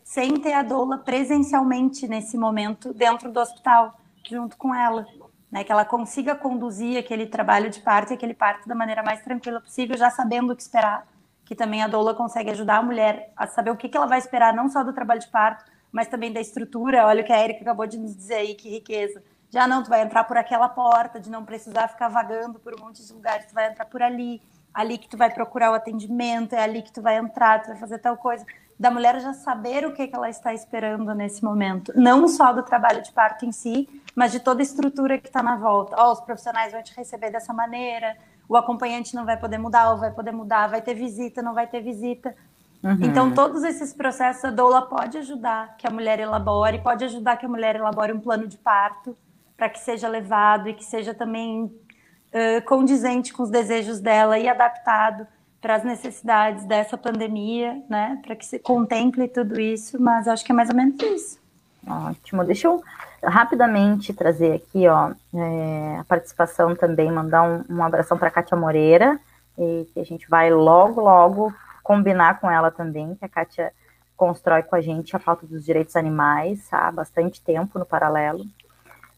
[SPEAKER 5] sem ter a doula presencialmente nesse momento dentro do hospital, junto com ela. Né, que ela consiga conduzir aquele trabalho de parto e aquele parto da maneira mais tranquila possível, já sabendo o que esperar, que também a doula consegue ajudar a mulher a saber o que, que ela vai esperar, não só do trabalho de parto, mas também da estrutura. Olha o que a Erika acabou de nos dizer aí, que riqueza. Já não, tu vai entrar por aquela porta, de não precisar ficar vagando por um monte de lugares, tu vai entrar por ali, ali que tu vai procurar o atendimento, é ali que tu vai entrar, tu vai fazer tal coisa. Da mulher já saber o que, que ela está esperando nesse momento, não só do trabalho de parto em si, mas de toda a estrutura que está na volta. Ó, oh, os profissionais vão te receber dessa maneira, o acompanhante não vai poder mudar, ou vai poder mudar, vai ter visita, não vai ter visita. Uhum. Então, todos esses processos a doula pode ajudar que a mulher elabore, pode ajudar que a mulher elabore um plano de parto para que seja levado e que seja também uh, condizente com os desejos dela e adaptado para as necessidades dessa pandemia, né? Para que se contemple tudo isso, mas acho que é mais ou menos isso.
[SPEAKER 2] Ótimo. Deixa eu rapidamente trazer aqui, ó, é, a participação também, mandar um, um abração para Kátia Moreira, e que a gente vai logo, logo combinar com ela também, que a Kátia constrói com a gente a pauta dos direitos animais há bastante tempo no paralelo.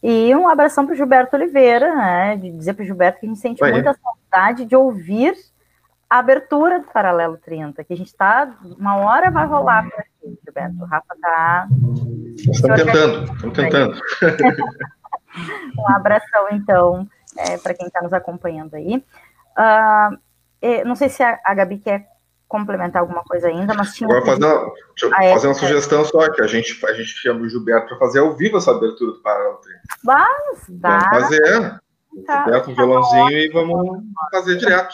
[SPEAKER 2] E um abração para o Gilberto Oliveira, né, de dizer para o Gilberto que a gente sente Oi. muita saudade de ouvir a abertura do Paralelo 30, que a gente está, uma hora vai rolar por aqui, Gilberto. O Rafa está.
[SPEAKER 1] Estamos tentando, estamos tentando.
[SPEAKER 2] um abração, então, é, para quem está nos acompanhando aí. Uh, não sei se a, a Gabi quer complementar alguma coisa ainda, mas tinha.
[SPEAKER 1] Agora, fazer uma, deixa eu ah, fazer uma é, sugestão só, que a gente, a gente chama o Gilberto para fazer ao vivo essa abertura do Paralelo 30.
[SPEAKER 2] Mas, dá.
[SPEAKER 1] Vamos fazer. Tá, Gilberto, um tá violãozinho bom. e vamos fazer direto.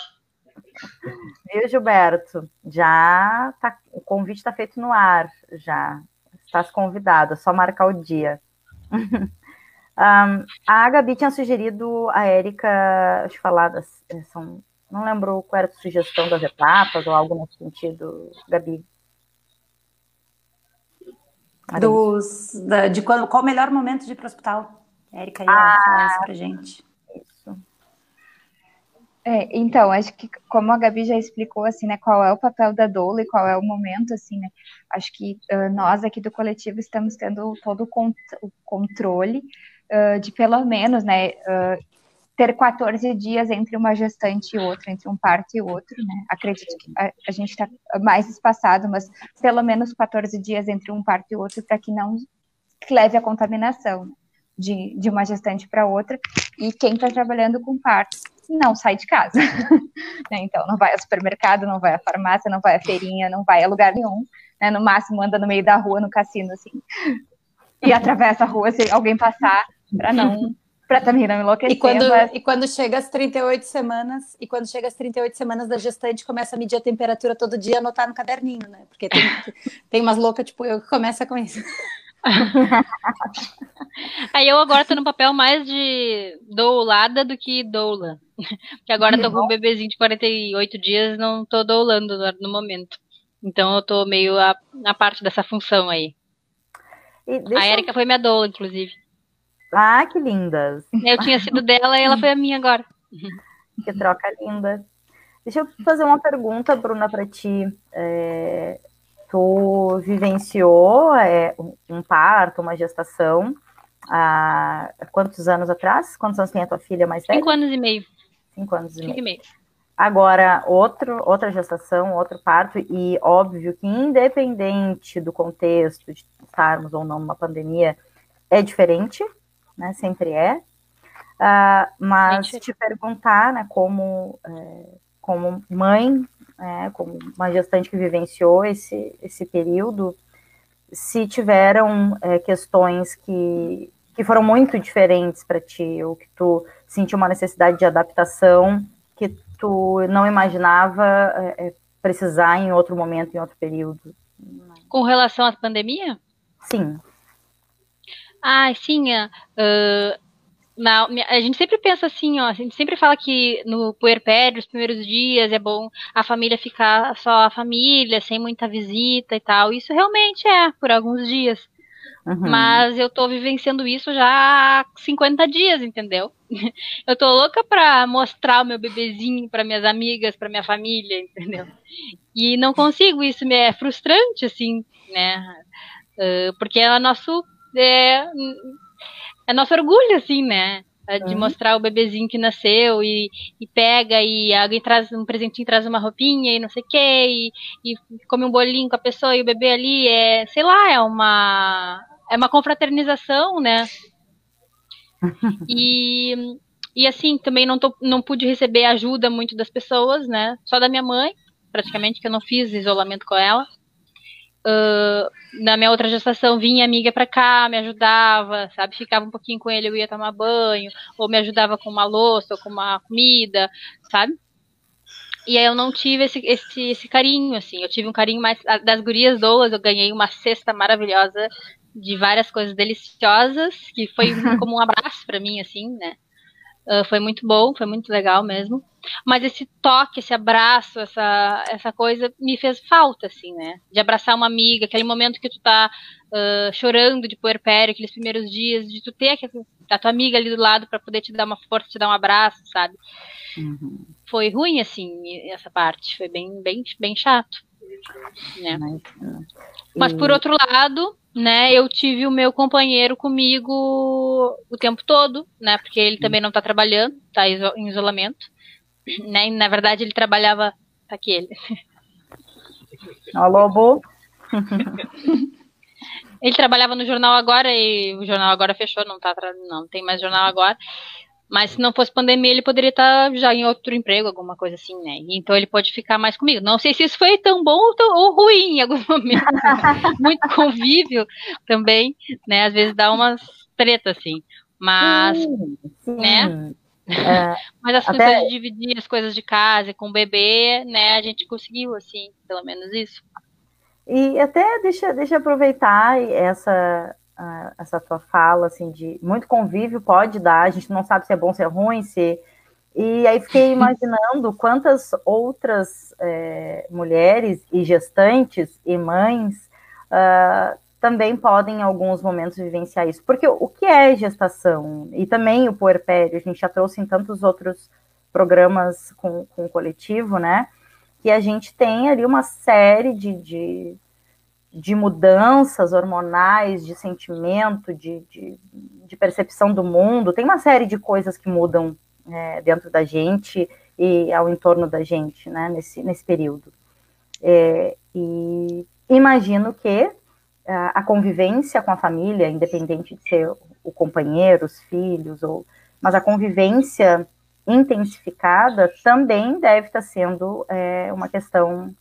[SPEAKER 2] Viu, Gilberto? Já tá, o convite está feito no ar, já. Estás convidado, é só marcar o dia. um, a Gabi tinha sugerido a Érica, deixa eu falar, são não lembro qual era a sugestão das etapas ou algo nesse sentido, Gabi.
[SPEAKER 5] Dos, da, de qual, qual o melhor momento de ir para o hospital? A Erika ia ah, falar isso para gente. Isso.
[SPEAKER 4] É, então, acho que como a Gabi já explicou, assim, né, qual é o papel da doula e qual é o momento, assim, né, acho que uh, nós aqui do coletivo estamos tendo todo o, cont o controle uh, de pelo menos, né, uh, ter 14 dias entre uma gestante e outra, entre um parto e outro, né? Acredito que a, a gente está mais espaçado, mas pelo menos 14 dias entre um parto e outro, para que não leve a contaminação de, de uma gestante para outra. E quem está trabalhando com parto não sai de casa. né? Então, não vai ao supermercado, não vai à farmácia, não vai à feirinha, não vai a lugar nenhum. Né? No máximo, anda no meio da rua, no cassino, assim. E atravessa a rua se alguém passar, para não para também não enlouquecer.
[SPEAKER 5] E quando, mas... e quando chega às 38 semanas, e quando chega às 38 semanas da gestante, começa a medir a temperatura todo dia, anotar no caderninho, né? Porque tem, tem umas loucas, tipo, eu que começa com isso.
[SPEAKER 3] Aí eu agora tô no papel mais de doulada do que doula. Porque agora tô com um bebezinho de 48 dias, não tô doulando no momento. Então eu tô meio a, a parte dessa função aí. A Erika eu... foi minha doula, inclusive.
[SPEAKER 2] Ah, que lindas.
[SPEAKER 3] Eu tinha sido dela e ela foi a minha agora.
[SPEAKER 2] Que troca linda. Deixa eu fazer uma pergunta, Bruna, para ti. É, tu vivenciou é, um parto, uma gestação há quantos anos atrás? Quantos anos tem a tua filha mais velha?
[SPEAKER 3] Cinco anos e meio.
[SPEAKER 2] Cinco anos e
[SPEAKER 3] Cinco
[SPEAKER 2] meio.
[SPEAKER 3] E meio.
[SPEAKER 2] Agora, outro, outra gestação, outro parto, e óbvio que independente do contexto de estarmos ou não numa pandemia, é diferente, né? Sempre é. Uh, mas Gente. te perguntar, né, como, é, como mãe, é, como uma gestante que vivenciou esse, esse período, se tiveram é, questões que, que foram muito diferentes para ti, ou que tu sentiu uma necessidade de adaptação que tu não imaginava é, é, precisar em outro momento, em outro período?
[SPEAKER 3] Com relação à pandemia?
[SPEAKER 2] Sim.
[SPEAKER 3] Ah, sim. Uh, na, a gente sempre pensa assim, ó, a gente sempre fala que no puerpério, os primeiros dias, é bom a família ficar só a família, sem muita visita e tal. Isso realmente é, por alguns dias. Uhum. Mas eu tô vivenciando isso já há 50 dias, entendeu? Eu tô louca pra mostrar o meu bebezinho para minhas amigas, para minha família, entendeu? E não consigo, isso me é frustrante, assim, né? Uh, porque é nosso. É, é nosso orgulho, assim, né? De uhum. mostrar o bebezinho que nasceu e, e, pega e alguém traz um presentinho, traz uma roupinha e não sei o quê, e, e come um bolinho com a pessoa e o bebê ali é, sei lá, é uma é uma confraternização, né? e, e assim, também não, tô, não pude receber ajuda muito das pessoas, né? Só da minha mãe, praticamente, que eu não fiz isolamento com ela. Uh, na minha outra gestação vinha amiga para cá, me ajudava, sabe? Ficava um pouquinho com ele, eu ia tomar banho, ou me ajudava com uma louça, ou com uma comida, sabe? E aí eu não tive esse, esse, esse carinho, assim. Eu tive um carinho mais das gurias doulas, eu ganhei uma cesta maravilhosa de várias coisas deliciosas, que foi como um abraço para mim, assim, né? Uh, foi muito bom, foi muito legal mesmo. Mas esse toque, esse abraço, essa, essa coisa me fez falta, assim, né? De abraçar uma amiga, aquele momento que tu tá uh, chorando de puerpério, aqueles primeiros dias, de tu ter a tua amiga ali do lado para poder te dar uma força, te dar um abraço, sabe? Uhum. Foi ruim, assim, essa parte. Foi bem, bem, bem chato. Né? Mas por outro lado, né, eu tive o meu companheiro comigo o tempo todo, né, porque ele também não está trabalhando, está em isolamento, né, e na verdade ele trabalhava, tá aqui ele.
[SPEAKER 2] Alô, Bo.
[SPEAKER 3] ele trabalhava no jornal agora e o jornal agora fechou, não tá, não tem mais jornal agora. Mas se não fosse pandemia, ele poderia estar já em outro emprego, alguma coisa assim, né? Então ele pode ficar mais comigo. Não sei se isso foi tão bom ou, tão, ou ruim em algum momento. Muito convívio também, né? Às vezes dá umas tretas, assim. Mas, sim, sim. né? É, Mas as até... coisas de dividir as coisas de casa com o bebê, né? A gente conseguiu, assim, pelo menos isso.
[SPEAKER 2] E até deixa, deixa eu aproveitar essa, uh, essa tua fala, assim, de muito convívio pode dar, a gente não sabe se é bom, se é ruim, se... E aí fiquei imaginando quantas outras é, mulheres e gestantes e mães uh, também podem, em alguns momentos, vivenciar isso. Porque o que é gestação? E também o puerpério, a gente já trouxe em tantos outros programas com, com o coletivo, né? Que a gente tem ali uma série de, de de mudanças hormonais, de sentimento, de, de, de, percepção do mundo. Tem uma série de coisas que mudam é, dentro da gente e ao entorno da gente, né, nesse, nesse período. É, e imagino que a convivência com a família, independente de ser o companheiro, os filhos, ou, mas a convivência intensificada também deve estar sendo é, uma questão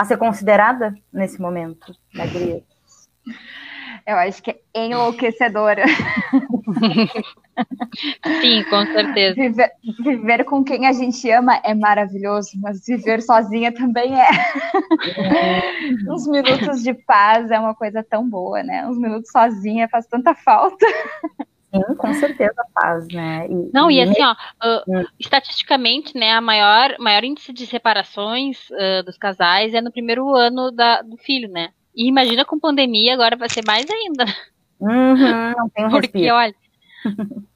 [SPEAKER 2] a ser considerada nesse momento, né, Guria?
[SPEAKER 4] Eu acho que é enlouquecedora.
[SPEAKER 3] Sim, com certeza.
[SPEAKER 4] Viver, viver, com quem a gente ama é maravilhoso, mas viver sozinha também é. Uns minutos de paz é uma coisa tão boa, né? Uns minutos sozinha faz tanta falta.
[SPEAKER 2] Sim, com certeza faz, né?
[SPEAKER 3] E, Não, e, e assim, ó, uh, estatisticamente, né, a maior, maior índice de separações uh, dos casais é no primeiro ano da, do filho, né? E imagina com pandemia, agora vai ser mais ainda.
[SPEAKER 2] Uhum, não tem um
[SPEAKER 3] Porque, respiro. olha.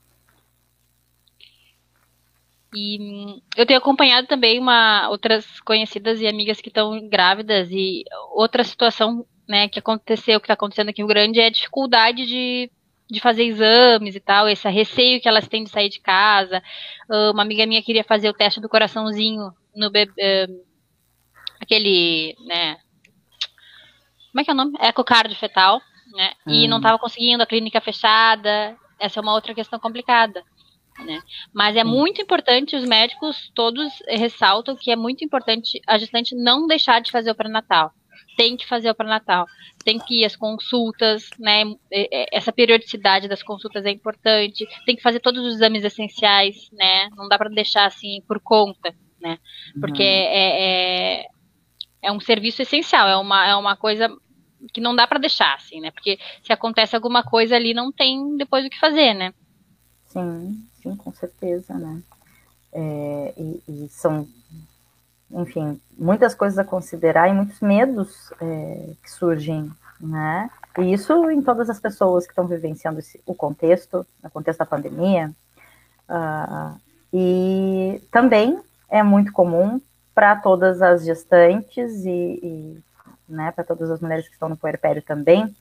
[SPEAKER 3] e eu tenho acompanhado também uma, outras conhecidas e amigas que estão grávidas e outra situação né, que aconteceu, que está acontecendo aqui no Grande é a dificuldade de de fazer exames e tal, esse receio que elas têm de sair de casa. Ah, uma amiga minha queria fazer o teste do coraçãozinho no bebê, aquele, né? Como é que é o nome? Ecocardio fetal, né? E hum. não estava conseguindo, a clínica fechada. Essa é uma outra questão complicada. Né? Mas é muito importante, os médicos todos ressaltam que é muito importante a gestante não deixar de fazer o pré-natal tem que fazer o pré-natal, tem que ir às consultas, né? Essa periodicidade das consultas é importante, tem que fazer todos os exames essenciais, né? Não dá para deixar assim por conta, né? Porque uhum. é, é, é, um serviço essencial, é uma, é uma coisa que não dá para deixar, assim, né? Porque se acontece alguma coisa ali, não tem depois o que fazer, né?
[SPEAKER 2] Sim, sim, com certeza, né? É, e, e são enfim, muitas coisas a considerar e muitos medos é, que surgem, né? E isso em todas as pessoas que estão vivenciando esse, o contexto, o contexto da pandemia. Uh, e também é muito comum para todas as gestantes e, e né, para todas as mulheres que estão no puerpério também,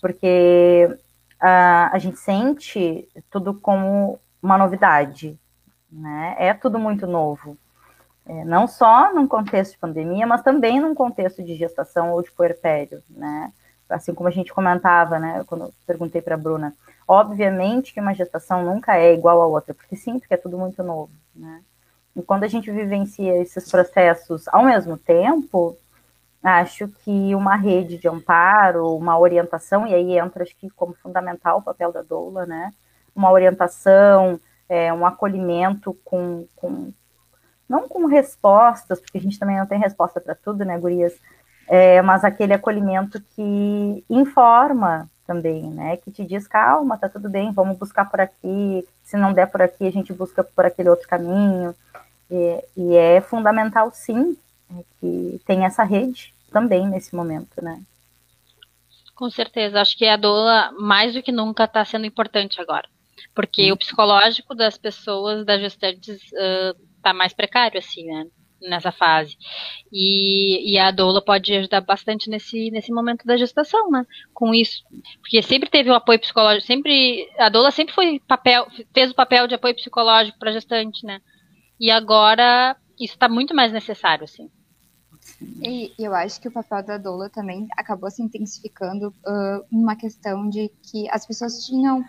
[SPEAKER 2] porque uh, a gente sente tudo como uma novidade, né? É tudo muito novo. É, não só num contexto de pandemia, mas também num contexto de gestação ou de puerpério, né? Assim como a gente comentava, né? Quando eu perguntei para a Bruna, obviamente que uma gestação nunca é igual a outra, porque sim, porque é tudo muito novo, né? E quando a gente vivencia esses processos ao mesmo tempo, acho que uma rede de amparo, uma orientação, e aí entra, acho que como fundamental o papel da doula, né? Uma orientação, é, um acolhimento com, com, não com respostas, porque a gente também não tem resposta para tudo, né, gurias? É, mas aquele acolhimento que informa também, né? Que te diz, calma, tá tudo bem, vamos buscar por aqui, se não der por aqui, a gente busca por aquele outro caminho. E, e é fundamental, sim, é que tem essa rede também nesse momento, né?
[SPEAKER 3] Com certeza, acho que a doula, mais do que nunca, está sendo importante agora. Porque hum. o psicológico das pessoas, das gestantes, uh, tá mais precário, assim, né? Nessa fase. E, e a doula pode ajudar bastante nesse, nesse momento da gestação, né? Com isso. Porque sempre teve o apoio psicológico, sempre. A doula sempre foi papel, fez o papel de apoio psicológico para gestante, né? E agora isso está muito mais necessário, assim.
[SPEAKER 4] E eu acho que o papel da doula também acabou se intensificando uh, uma questão de que as pessoas tinham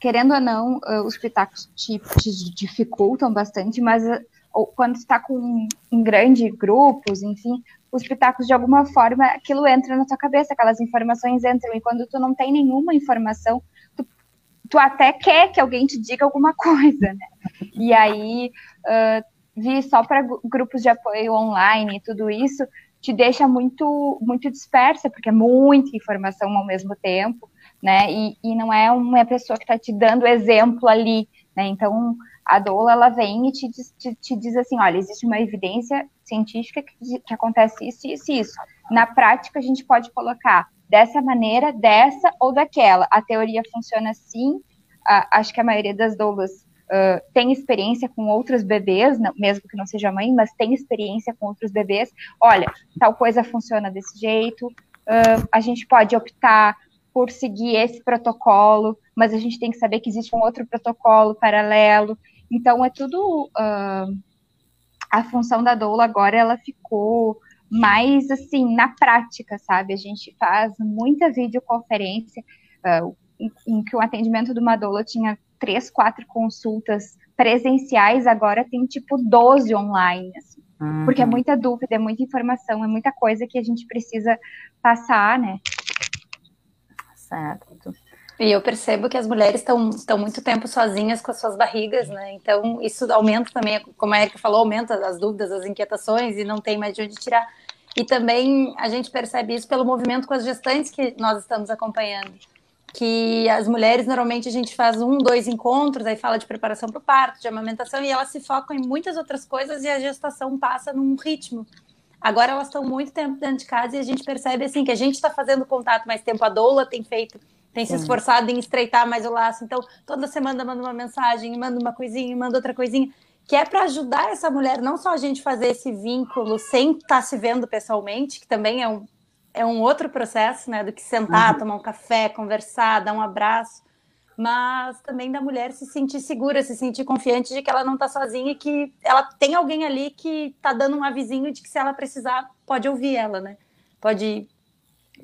[SPEAKER 4] querendo ou não, uh, os pitacos te, te, dificultam bastante, mas uh, quando está com em grandes grupos, enfim, os pitacos de alguma forma aquilo entra na tua cabeça, aquelas informações entram e quando tu não tem nenhuma informação, tu, tu até quer que alguém te diga alguma coisa, né? E aí uh, vir só para grupos de apoio online e tudo isso te deixa muito muito dispersa porque é muita informação ao mesmo tempo né? E, e não é uma pessoa que está te dando exemplo ali, né? Então, a doula, ela vem e te, te, te diz assim, olha, existe uma evidência científica que, que acontece isso, isso e isso. Na prática, a gente pode colocar dessa maneira, dessa ou daquela. A teoria funciona assim, acho que a maioria das doulas uh, tem experiência com outros bebês, não, mesmo que não seja mãe, mas tem experiência com outros bebês. Olha, tal coisa funciona desse jeito, uh, a gente pode optar por seguir esse protocolo, mas a gente tem que saber que existe um outro protocolo paralelo. Então, é tudo. Uh, a função da doula agora ela ficou mais assim na prática, sabe? A gente faz muita videoconferência, uh, em, em, que o atendimento de uma doula tinha três, quatro consultas presenciais, agora tem tipo 12 online, assim, uhum. porque é muita dúvida, é muita informação, é muita coisa que a gente precisa passar, né?
[SPEAKER 2] Certo.
[SPEAKER 5] E eu percebo que as mulheres estão muito tempo sozinhas com as suas barrigas, né? Então, isso aumenta também, como a Erika falou, aumenta as dúvidas, as inquietações e não tem mais de onde tirar. E também a gente percebe isso pelo movimento com as gestantes que nós estamos acompanhando. que as mulheres normalmente a gente faz um, dois encontros, aí fala de preparação para o parto, de amamentação, e elas se focam em muitas outras coisas e a gestação passa num ritmo. Agora elas estão muito tempo dentro de casa e a gente percebe assim que a gente está fazendo contato mais tempo, a doula tem feito, tem se esforçado em estreitar mais o laço. Então, toda semana manda uma mensagem, manda uma coisinha, manda outra coisinha, que é para ajudar essa mulher, não só a gente fazer esse vínculo sem estar tá se vendo pessoalmente, que também é um, é um outro processo, né, do que sentar, uhum. tomar um café, conversar, dar um abraço, mas também da mulher se sentir segura, se sentir confiante de que ela não está sozinha e que ela tem alguém ali que está dando um avisinho de que se ela precisar, pode ouvir ela, né? Pode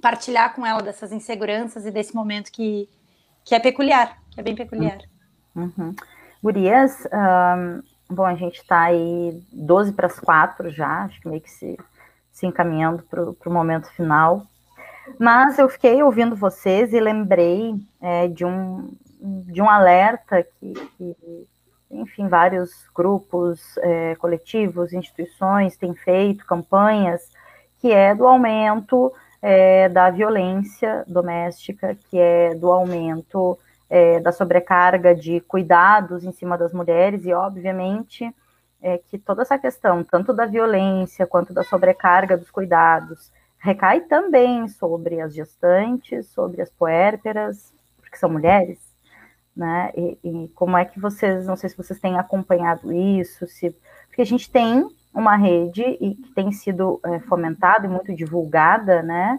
[SPEAKER 5] partilhar com ela dessas inseguranças e desse momento que, que é peculiar, que é bem peculiar.
[SPEAKER 2] Uhum. Gurias, um, bom, a gente está aí 12 para as 4 já, acho que meio que se se encaminhando para o momento final. Mas eu fiquei ouvindo vocês e lembrei é, de, um, de um alerta que, que enfim, vários grupos, é, coletivos, instituições têm feito, campanhas, que é do aumento é, da violência doméstica, que é do aumento é, da sobrecarga de cuidados em cima das mulheres, e obviamente é que toda essa questão, tanto da violência quanto da sobrecarga dos cuidados, recai também sobre as gestantes, sobre as puérperas, porque são mulheres, né? E, e, como é que vocês, não sei se vocês têm acompanhado isso, se, porque a gente tem uma rede e que tem sido é, fomentada e muito divulgada, né?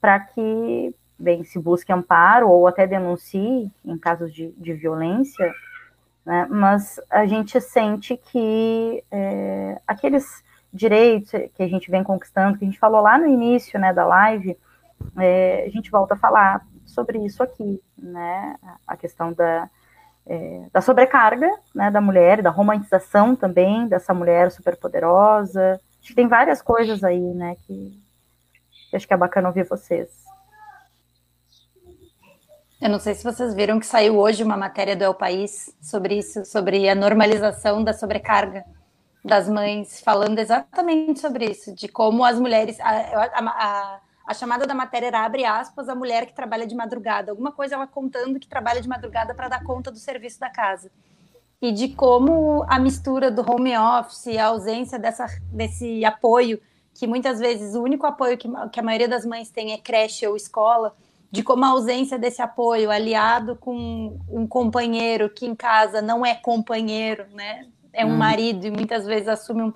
[SPEAKER 2] Para que, bem, se busque amparo ou até denuncie em casos de, de violência, né? mas a gente sente que é, aqueles direitos que a gente vem conquistando, que a gente falou lá no início né, da live, é, a gente volta a falar sobre isso aqui, né? A questão da, é, da sobrecarga né, da mulher, da romantização também dessa mulher superpoderosa. Acho que tem várias coisas aí, né, que, que acho que é bacana ouvir vocês.
[SPEAKER 5] Eu não sei se vocês viram que saiu hoje uma matéria do El País sobre isso, sobre a normalização da sobrecarga das mães, falando exatamente sobre isso, de como as mulheres. A, a, a, a, chamada da matéria era abre aspas, a mulher que trabalha de madrugada. Alguma coisa ela contando que trabalha de madrugada para dar conta do serviço da casa. E de como a mistura do home office, a ausência dessa, desse apoio, que muitas vezes o único apoio que, que a maioria das mães tem é creche ou escola de como a ausência desse apoio aliado com um companheiro que em casa não é companheiro, né? É um hum. marido e muitas vezes assume um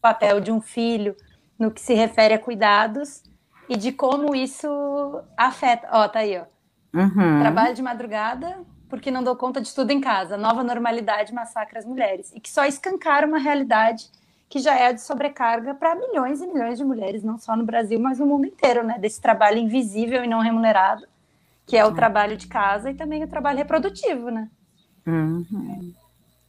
[SPEAKER 5] papel de um filho no que se refere a cuidados e de como isso afeta. Ó, tá aí, ó. Uhum. Trabalho de madrugada porque não dou conta de tudo em casa. Nova normalidade massacra as mulheres. E que só escancara uma realidade que já é de sobrecarga para milhões e milhões de mulheres, não só no Brasil, mas no mundo inteiro, né? Desse trabalho invisível e não remunerado, que é o trabalho de casa e também o trabalho reprodutivo, né?
[SPEAKER 4] Uhum.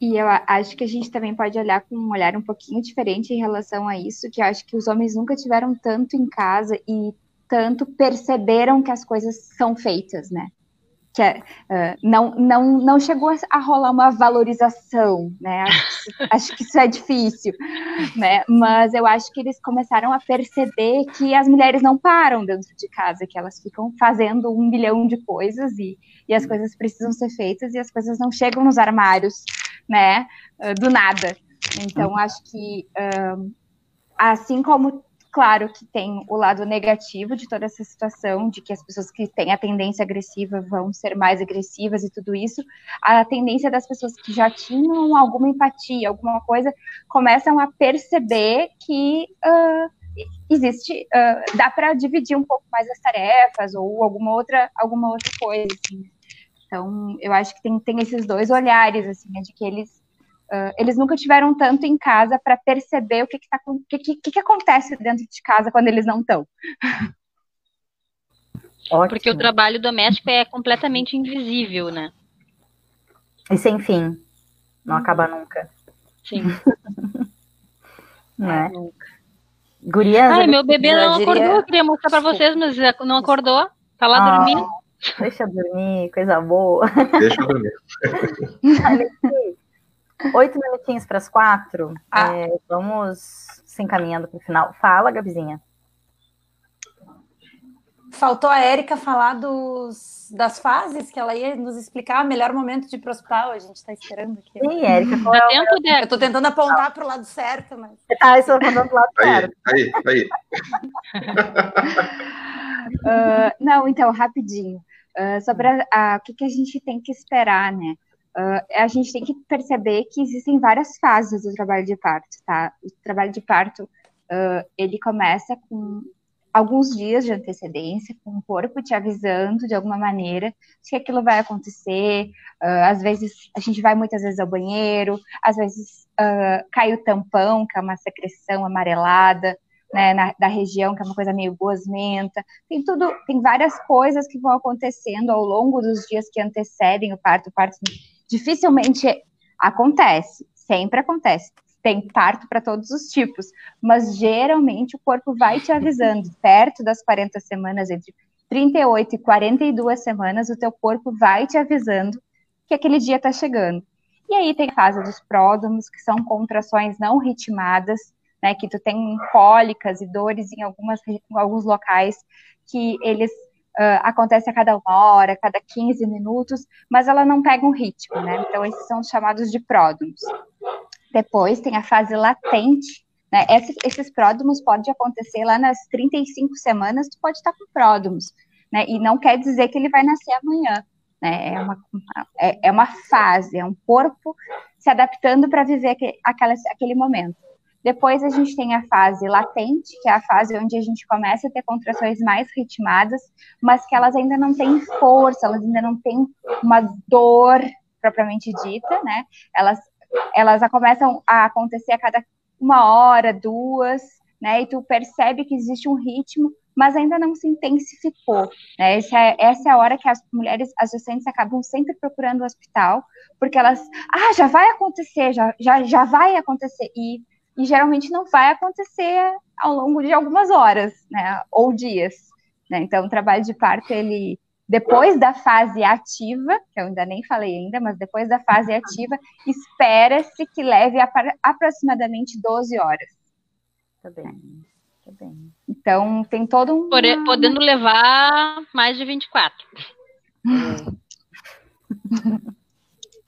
[SPEAKER 4] E eu acho que a gente também pode olhar com um olhar um pouquinho diferente em relação a isso, que eu acho que os homens nunca tiveram tanto em casa e tanto perceberam que as coisas são feitas, né? que uh, não, não, não chegou a, rolar uma valorização, né? Acho que, acho que, isso é difícil, né? Mas eu acho que eles começaram a perceber que as mulheres não param dentro de casa, que elas ficam fazendo um milhão de coisas e, e as coisas precisam ser feitas e as coisas não chegam nos armários, né? Do nada. Então, acho que assim como Claro que tem o lado negativo de toda essa situação, de que as pessoas que têm a tendência agressiva vão ser mais agressivas e tudo isso. A tendência das pessoas que já tinham alguma empatia, alguma coisa, começam a perceber que uh, existe, uh, dá para dividir um pouco mais as tarefas ou alguma outra, alguma outra coisa. Assim. Então, eu acho que tem, tem esses dois olhares, assim, né, de que eles Uh, eles nunca tiveram tanto em casa para perceber o que, que, tá, que, que, que, acontece dentro de casa quando eles não estão.
[SPEAKER 3] Porque o trabalho doméstico é completamente invisível, né?
[SPEAKER 2] E sem fim. Não uhum. acaba nunca.
[SPEAKER 3] Sim.
[SPEAKER 2] não é? Nunca. Gurias,
[SPEAKER 3] Ai, meu bebê não diria... acordou, eu queria mostrar para vocês, mas não acordou. Tá lá ah, dormindo.
[SPEAKER 2] Deixa eu dormir, coisa boa.
[SPEAKER 1] Deixa eu dormir.
[SPEAKER 2] Oito minutinhos para as quatro. Ah. É, vamos se encaminhando para o final. Fala, Gabizinha.
[SPEAKER 5] faltou a Érica falar dos, das fases, que ela ia nos explicar o melhor momento de ir para o hospital. A gente está esperando aqui.
[SPEAKER 2] Sim, Érica.
[SPEAKER 3] Dá é tempo,
[SPEAKER 5] Eu estou tentando apontar para o lado certo, mas.
[SPEAKER 2] Ah, estou apontando para o lado certo.
[SPEAKER 1] Aí, aí,
[SPEAKER 4] uh, não, então, rapidinho. Uh, sobre a, a, o que, que a gente tem que esperar, né? Uh, a gente tem que perceber que existem várias fases do trabalho de parto, tá? O trabalho de parto, uh, ele começa com alguns dias de antecedência, com o corpo te avisando de alguma maneira de que aquilo vai acontecer. Uh, às vezes, a gente vai muitas vezes ao banheiro, às vezes cai o tampão, que é uma secreção amarelada, né, na, da região, que é uma coisa meio gosmenta. Tem tudo, tem várias coisas que vão acontecendo ao longo dos dias que antecedem o parto. O parto dificilmente acontece, sempre acontece. Tem parto para todos os tipos, mas geralmente o corpo vai te avisando, perto das 40 semanas, entre 38 e 42 semanas, o teu corpo vai te avisando que aquele dia está chegando. E aí tem a fase dos pródomos, que são contrações não ritmadas, né, que tu tem cólicas e dores em, algumas, em alguns locais que eles Uh, acontece a cada uma hora, a cada 15 minutos, mas ela não pega um ritmo, né? Então, esses são os chamados de pródromos. Depois tem a fase latente, né? Esses, esses pródromos podem acontecer lá nas 35 semanas, tu pode estar com pródromos, né? E não quer dizer que ele vai nascer amanhã, né? É uma, é, é uma fase, é um corpo se adaptando para viver aquele, aquele momento. Depois a gente tem a fase latente, que é a fase onde a gente começa a ter contrações mais ritmadas, mas que elas ainda não têm força, elas ainda não têm uma dor propriamente dita, né? Elas, elas começam a acontecer a cada uma hora, duas, né? E tu percebe que existe um ritmo, mas ainda não se intensificou. Né? Essa, é, essa é a hora que as mulheres, as gestantes acabam sempre procurando o hospital, porque elas, ah, já vai acontecer, já, já, já vai acontecer. E e geralmente não vai acontecer ao longo de algumas horas, né, ou dias. Né? Então, o trabalho de parto, ele, depois da fase ativa, que eu ainda nem falei ainda, mas depois da fase ativa, espera-se que leve aproximadamente 12 horas.
[SPEAKER 2] Tá bem, tá bem.
[SPEAKER 4] Então, tem todo um...
[SPEAKER 3] Podendo levar mais de 24.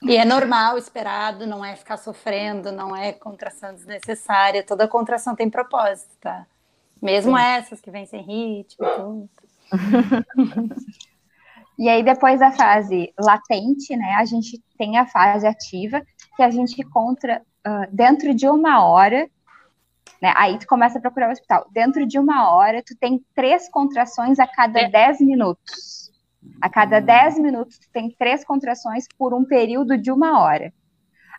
[SPEAKER 5] E é normal, esperado, não é ficar sofrendo, não é contração desnecessária. Toda contração tem propósito, tá? Mesmo Sim. essas que vêm sem ritmo e tudo.
[SPEAKER 4] e aí, depois da fase latente, né, a gente tem a fase ativa, que a gente encontra uh, dentro de uma hora, né, aí tu começa a procurar o hospital. Dentro de uma hora, tu tem três contrações a cada é. dez minutos. A cada 10 minutos, tu tem três contrações por um período de uma hora.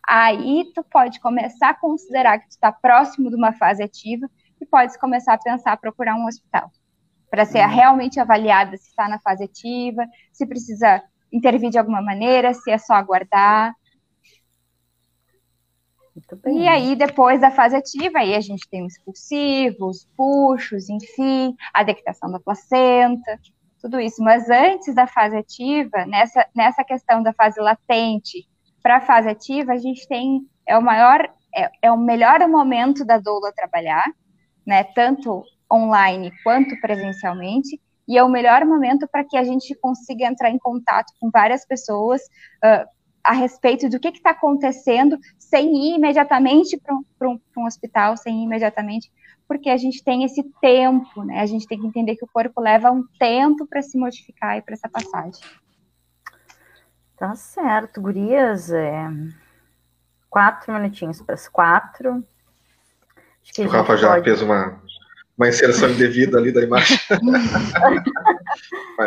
[SPEAKER 4] Aí, tu pode começar a considerar que tu está próximo de uma fase ativa e pode começar a pensar a procurar um hospital para ser uhum. realmente avaliada se está na fase ativa, se precisa intervir de alguma maneira, se é só aguardar. E aí, depois da fase ativa, aí a gente tem os expulsivos, puxos, enfim, a dectação da placenta tudo isso. Mas antes da fase ativa, nessa, nessa questão da fase latente para a fase ativa, a gente tem é o maior é, é o melhor momento da doula trabalhar, né? Tanto online quanto presencialmente. E é o melhor momento para que a gente consiga entrar em contato com várias pessoas uh, a respeito do que está acontecendo, sem ir imediatamente para um, um, hospital, sem ir imediatamente porque a gente tem esse tempo, né? A gente tem que entender que o corpo leva um tempo para se modificar e para essa passagem.
[SPEAKER 2] Tá certo, gurias. É... Quatro minutinhos para as quatro.
[SPEAKER 1] Acho que o Rafa já fez uma, uma inserção indevida ali da imagem.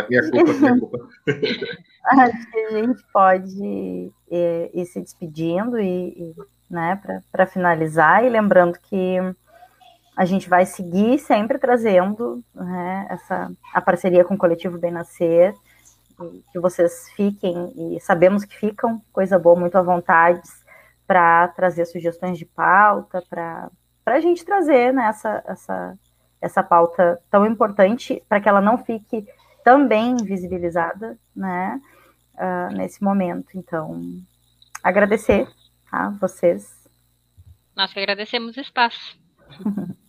[SPEAKER 1] minha culpa, minha culpa.
[SPEAKER 2] Acho que a gente pode é, ir se despedindo e, e né, para finalizar, e lembrando que a gente vai seguir sempre trazendo né, essa, a parceria com o Coletivo Bem Nascer, que vocês fiquem, e sabemos que ficam, coisa boa, muito à vontade, para trazer sugestões de pauta, para a gente trazer né, essa, essa, essa pauta tão importante, para que ela não fique também visibilizada né, uh, nesse momento. Então, agradecer a vocês.
[SPEAKER 3] Nós que agradecemos o espaço.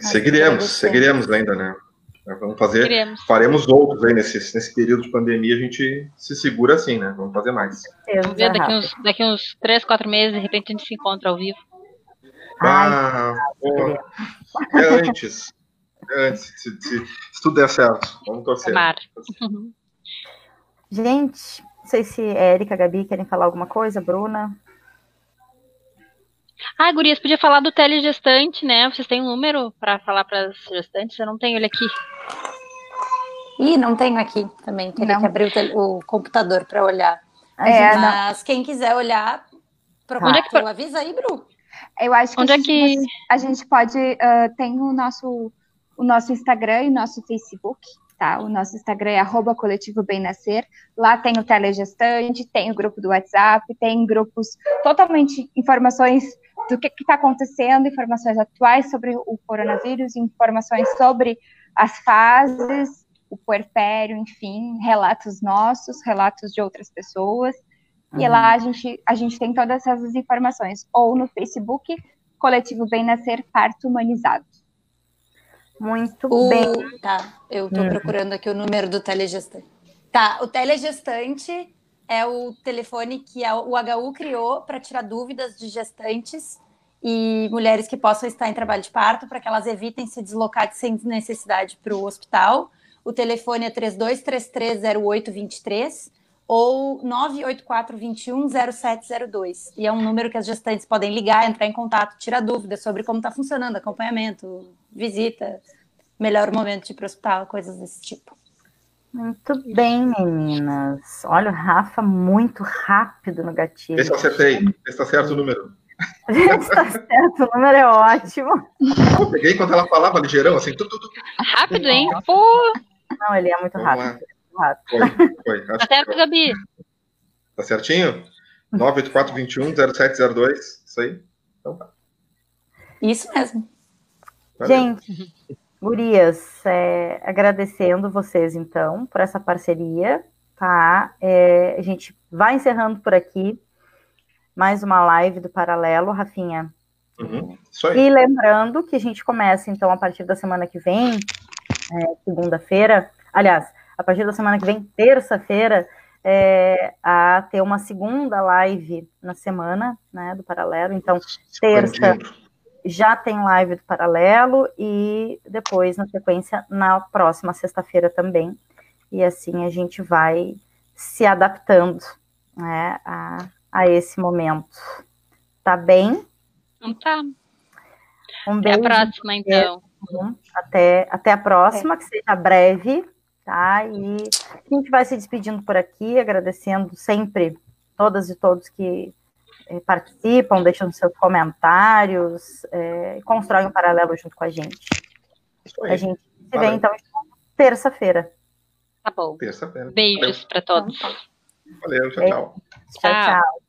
[SPEAKER 1] Seguiremos, seguiremos ainda, né? Vamos fazer,
[SPEAKER 3] Queremos.
[SPEAKER 1] faremos outros aí nesse, nesse período de pandemia, a gente se segura assim, né? Vamos fazer mais.
[SPEAKER 3] Vamos ver daqui uns, daqui uns 3, 4 meses, de repente a gente se encontra ao vivo.
[SPEAKER 1] Ah, é antes. É antes, se, se, se tudo der certo. Vamos torcer.
[SPEAKER 3] Tomara.
[SPEAKER 2] Gente, não sei se Érica, Gabi querem falar alguma coisa, Bruna.
[SPEAKER 3] Ah, Gurias, podia falar do telegestante, né? Vocês têm um número para falar para as gestantes? Eu não tenho ele aqui.
[SPEAKER 5] Ih, não tenho aqui também. Teria
[SPEAKER 4] Não.
[SPEAKER 5] que abrir o, tel- o computador para olhar.
[SPEAKER 2] A
[SPEAKER 4] É,
[SPEAKER 5] Mas quem quiser olhar, procura.
[SPEAKER 3] Onde é que
[SPEAKER 5] avisa aí, Bru.
[SPEAKER 4] Eu acho que,
[SPEAKER 3] Onde
[SPEAKER 4] a
[SPEAKER 3] é
[SPEAKER 4] gente
[SPEAKER 3] que-
[SPEAKER 4] pode- a gente pode ah, tem o nosso o nosso Instagram e o nosso Facebook, tá? O nosso Instagram é arroba coletivo bem nascer. Lá tem o telegestante, tem o grupo do WhatsApp, tem grupos totalmente informações do que está acontecendo, informações atuais sobre o coronavírus, informações sobre as fases, o puerpério, enfim, relatos nossos, relatos de outras pessoas. E
[SPEAKER 2] Uhum.
[SPEAKER 4] lá a gente, a gente tem todas essas informações. Ou no Facebook, Coletivo Bem Nascer Parto Humanizado.
[SPEAKER 2] Muito
[SPEAKER 5] O...
[SPEAKER 2] bem.
[SPEAKER 5] Tá, eu tô
[SPEAKER 2] Uhum.
[SPEAKER 5] procurando aqui o número do telegestante. Tá, o telegestante é o telefone que o HU criou para tirar dúvidas de gestantes e mulheres que possam estar em trabalho de parto, para que elas evitem se deslocar sem necessidade para o hospital. O telefone é 32330823 ou 984210702. E é um número que as gestantes podem ligar, entrar em contato, tirar dúvidas sobre como está funcionando, acompanhamento, visita, melhor momento de ir para o hospital, coisas desse tipo.
[SPEAKER 2] Muito bem, meninas. Olha o Rafa muito rápido no gatilho.
[SPEAKER 1] Vê se eu acertei. Vê se tá certo o número.
[SPEAKER 2] Está certo, o número é ótimo.
[SPEAKER 1] Eu peguei enquanto ela falava ligeirão, assim. Tu, tu, tu.
[SPEAKER 3] Rápido, hein? Pô,
[SPEAKER 2] Não, ele é muito
[SPEAKER 1] Vamos
[SPEAKER 2] rápido. rápido.
[SPEAKER 1] Foi,
[SPEAKER 3] tá certo. Gabi.
[SPEAKER 1] Tá certinho? 984210702. Isso aí.
[SPEAKER 5] Isso mesmo.
[SPEAKER 1] Valeu.
[SPEAKER 2] Gente, gurias, é, agradecendo vocês, então, por essa parceria, tá? É, a gente vai encerrando por aqui mais uma live do Paralelo, Rafinha.
[SPEAKER 1] Uhum.
[SPEAKER 2] E lembrando que a gente começa, então, a partir da semana que vem, é, segunda-feira, aliás, a partir da semana que vem, terça-feira, é, a ter uma segunda live na semana, né, do Paralelo. Então, terça,
[SPEAKER 1] Expandindo.
[SPEAKER 2] Já tem live do Paralelo e depois, na sequência, na próxima sexta-feira também. E assim a gente vai se adaptando né, a, a esse momento. Tá bem?
[SPEAKER 3] Então tá.
[SPEAKER 2] Um
[SPEAKER 3] Até a
[SPEAKER 2] beijo.
[SPEAKER 3] próxima, então.
[SPEAKER 2] Até, até a próxima, que seja breve, tá? E a gente vai se despedindo por aqui, agradecendo sempre todas e todos que participam, deixam seus comentários, e constroem um paralelo junto com a gente.
[SPEAKER 1] Isso
[SPEAKER 2] A gente se vê,
[SPEAKER 1] Valeu.
[SPEAKER 2] então, terça-feira.
[SPEAKER 3] Tá bom.
[SPEAKER 1] Terça-feira.
[SPEAKER 3] Beijos para todos.
[SPEAKER 1] Valeu, tchau, tchau.
[SPEAKER 2] Tchau,
[SPEAKER 3] Tchau.
[SPEAKER 2] tchau.